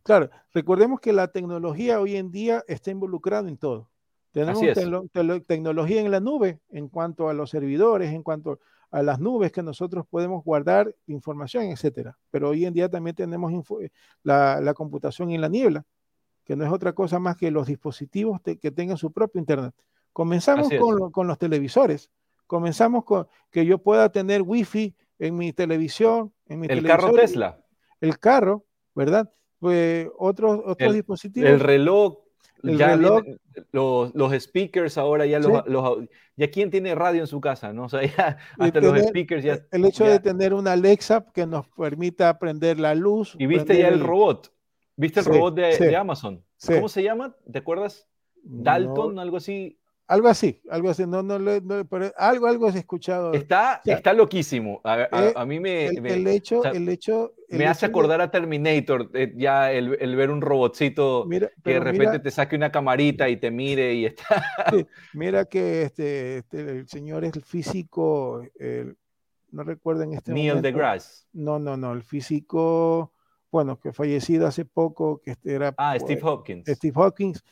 claro, recordemos que la tecnología hoy en día está involucrada en todo. Tenemos tecnología en la nube en cuanto a los servidores, en cuanto a las nubes que nosotros podemos guardar información, etcétera. Pero hoy en día también tenemos la, computación en la niebla, que no es otra cosa más que los dispositivos que tengan su propio Internet. Comenzamos con, los televisores, comenzamos con que yo pueda tener wifi en mi televisión, en mi El carro Tesla. El carro, ¿verdad? Pues otros, otros dispositivos. El reloj ya los, speakers ahora ya los, ya quién tiene radio en su casa, ¿no? [laughs] O sea, ya hasta los speakers ya. El hecho de tener una Alexa que nos permita prender la luz. Y viste ya el, robot. ¿Viste el robot de, Amazon? ¿Cómo se llama? ¿Te acuerdas? Dalton, algo así. Algo así, algo así, no, no, no pero algo, algo has escuchado. Está, está loquísimo. A, eh, mí me, el, hecho, el hecho, me hace acordar a Terminator, eh, ya el, el, ver un robotcito que de repente te saque una camarita y te mire y está. [laughs] mira que este, este, el señor es el físico, no recuerdo en este Neil deGrasse. No, no, no, el físico, bueno, que fallecido hace poco, que este era. Ah, Steve pues, Hopkins. Steve Hopkins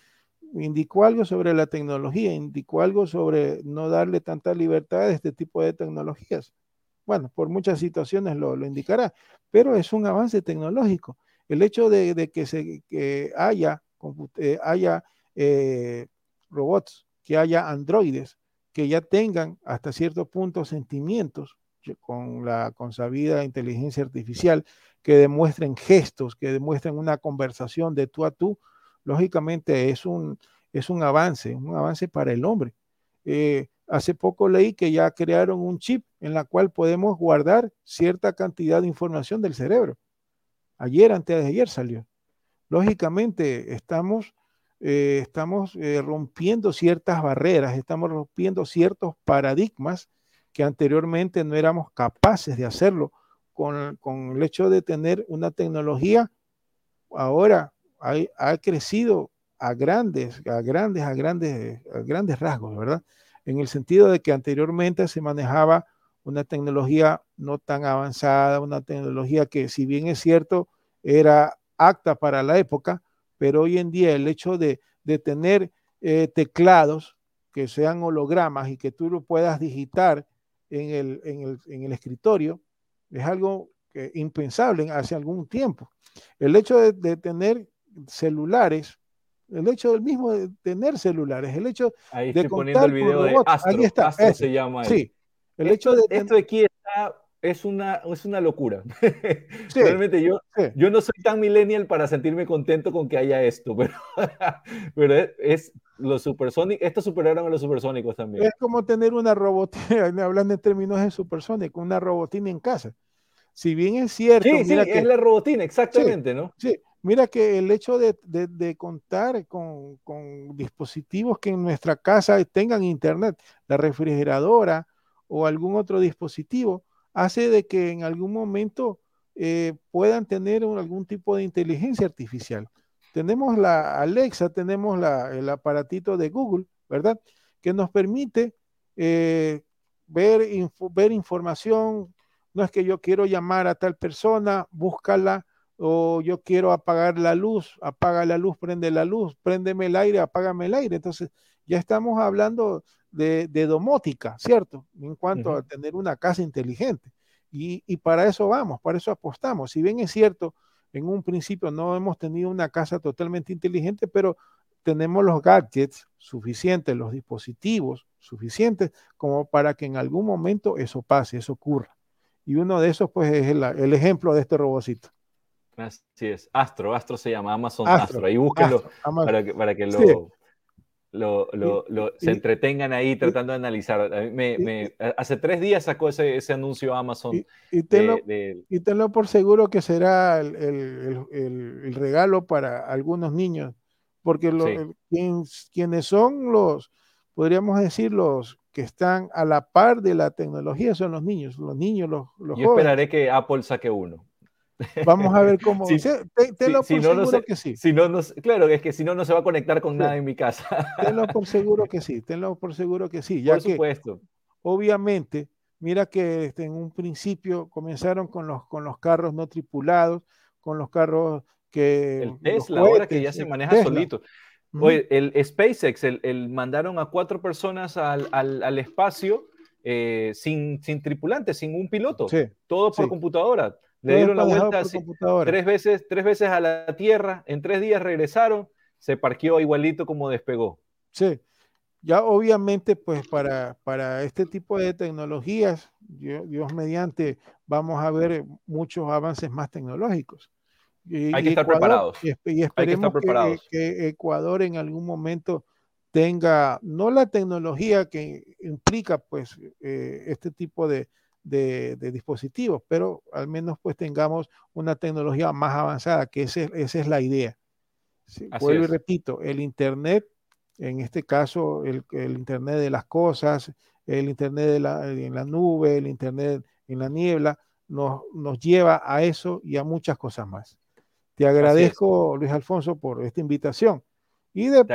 indicó algo sobre la tecnología, indicó algo sobre no darle tanta libertad a este tipo de tecnologías. Bueno, por muchas situaciones lo, indicará, pero es un avance tecnológico. El hecho de, que, se, haya, eh, haya eh, robots, que haya androides, que ya tengan hasta cierto punto sentimientos con la consabida inteligencia artificial, que demuestren gestos, que demuestren una conversación de tú a tú, lógicamente es un, es un avance, un avance para el hombre. Eh, hace poco leí que ya crearon un chip en la cual podemos guardar cierta cantidad de información del cerebro. Ayer, antes de ayer salió. Lógicamente estamos, eh, estamos eh, rompiendo ciertas barreras, estamos rompiendo ciertos paradigmas que anteriormente no éramos capaces de hacerlo con, con el hecho de tener una tecnología ahora ha, crecido a grandes, a grandes, a grandes, a grandes rasgos, ¿verdad? En el sentido de que anteriormente se manejaba una tecnología no tan avanzada, una tecnología que si bien es cierto era apta para la época, pero hoy en día el hecho de, tener eh, teclados que sean hologramas y que tú lo puedas digitar en el, en el, escritorio es algo impensable hace algún tiempo. El hecho de tener celulares, el hecho del mismo de tener celulares, el hecho ahí de estoy poniendo el video de Astro, ahí está, Astro se llama. Sí, el hecho de esto de aquí está es una, es una locura. [laughs] Realmente yo, yo no soy tan millennial para sentirme contento con que haya esto, [laughs] pero, pero es, los supersónicos, estos superaron a los supersónicos también. Es como tener una robotina, [laughs] hablando en términos de supersónico, una robotina en casa. Si bien es cierto. Sí, sí, es la robotina, exactamente, ¿no? Sí, Mira que el hecho de, contar con, dispositivos que en nuestra casa tengan internet, la refrigeradora o algún otro dispositivo, hace de que en algún momento eh, puedan tener algún tipo de inteligencia artificial. Tenemos la Alexa, tenemos el aparatito de Google, ¿verdad? Que nos permite eh, ver, ver información. No es que yo quiero llamar a tal persona, búscala o yo quiero apagar la luz, apaga la luz, prende la luz, préndeme el aire, apágame el aire. Entonces, ya estamos hablando de, domótica, ¿cierto? En cuanto a tener una casa inteligente. Y, y, para eso vamos, para eso apostamos. Si bien es cierto, en un principio no hemos tenido una casa totalmente inteligente, pero tenemos los gadgets suficientes, los dispositivos suficientes como para que en algún momento eso pase, eso ocurra. Y uno de esos, pues, es el, el ejemplo de este robocito. Así es, Astro, Astro se llama Amazon Astro, ahí búsquenlo para que, para que lo, lo, se entretengan ahí tratando de analizar. Me, hace tres días sacó ese, ese anuncio Amazon. Y, tenlo, y, tenlo, por seguro que será el, el, el, regalo para algunos niños, porque los, quienes son los, podríamos decir, los que están a la par de la tecnología son los niños, los niños, los, los Yo esperaré que Apple saque uno. Vamos a ver cómo. [laughs] tenlo por seguro que sí. Si no, claro, es que si no, no se va a conectar con nada en mi casa. Tenlo por seguro que sí. Tenlo por seguro que sí. Ya por supuesto. obviamente, mira que este, en un principio comenzaron con los, con los carros no tripulados, con los carros que. El Tesla, ahora que ya se maneja solito. Oye, el SpaceX, el, mandaron a cuatro personas al, al, espacio eh, sin, sin tripulantes, sin un piloto. todo por computadora le dieron la vuelta tres veces, tres veces a la Tierra, en tres días regresaron, se parqueó igualito como despegó. Sí, ya obviamente pues para, para este tipo de tecnologías, Dios mediante, vamos a ver muchos avances más tecnológicos. hay que estar preparados. Y, esperemos que, Ecuador en algún momento tenga no la tecnología que implica pues eh, este tipo de, dispositivos, pero al menos pues tengamos una tecnología más avanzada, que esa es la idea. vuelvo y repito, el Internet, en este caso el, Internet de las cosas, el Internet de la, en la nube, el Internet en la niebla, nos, nos lleva a eso y a muchas cosas más. Te agradezco, Luis Alfonso, por esta invitación y de,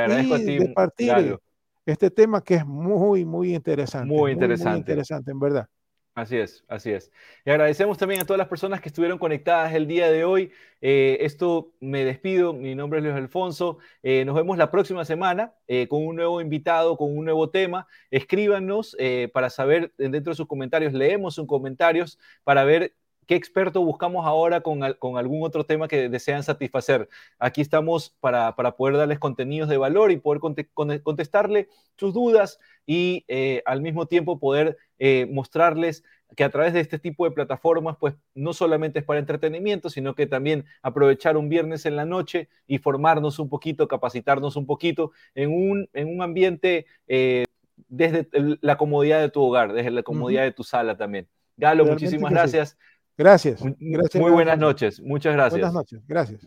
partir este tema que es muy, muy interesante. Muy interesante. Muy, interesante, en verdad. Así es, así es. Y agradecemos también a todas las personas que estuvieron conectadas el día de hoy. Eh, esto me despido, mi nombre es Luis Alfonso. Eh, nos vemos la próxima semana eh, con un nuevo invitado, con un nuevo tema. Escríbanos para saber dentro de sus comentarios, leemos sus comentarios para ver ¿Qué experto buscamos ahora con, algún otro tema que desean satisfacer? Aquí estamos para, poder darles contenidos de valor y poder contestarle sus dudas y eh, al mismo tiempo poder eh, mostrarles que a través de este tipo de plataformas, pues no solamente es para entretenimiento, sino que también aprovechar un viernes en la noche y formarnos un poquito, capacitarnos un poquito en un, en un ambiente eh, desde la comodidad de tu hogar, desde la comodidad de tu sala también. Galo, muchísimas gracias. Gracias. Muy buenas noches. Muchas gracias. Buenas noches. Gracias.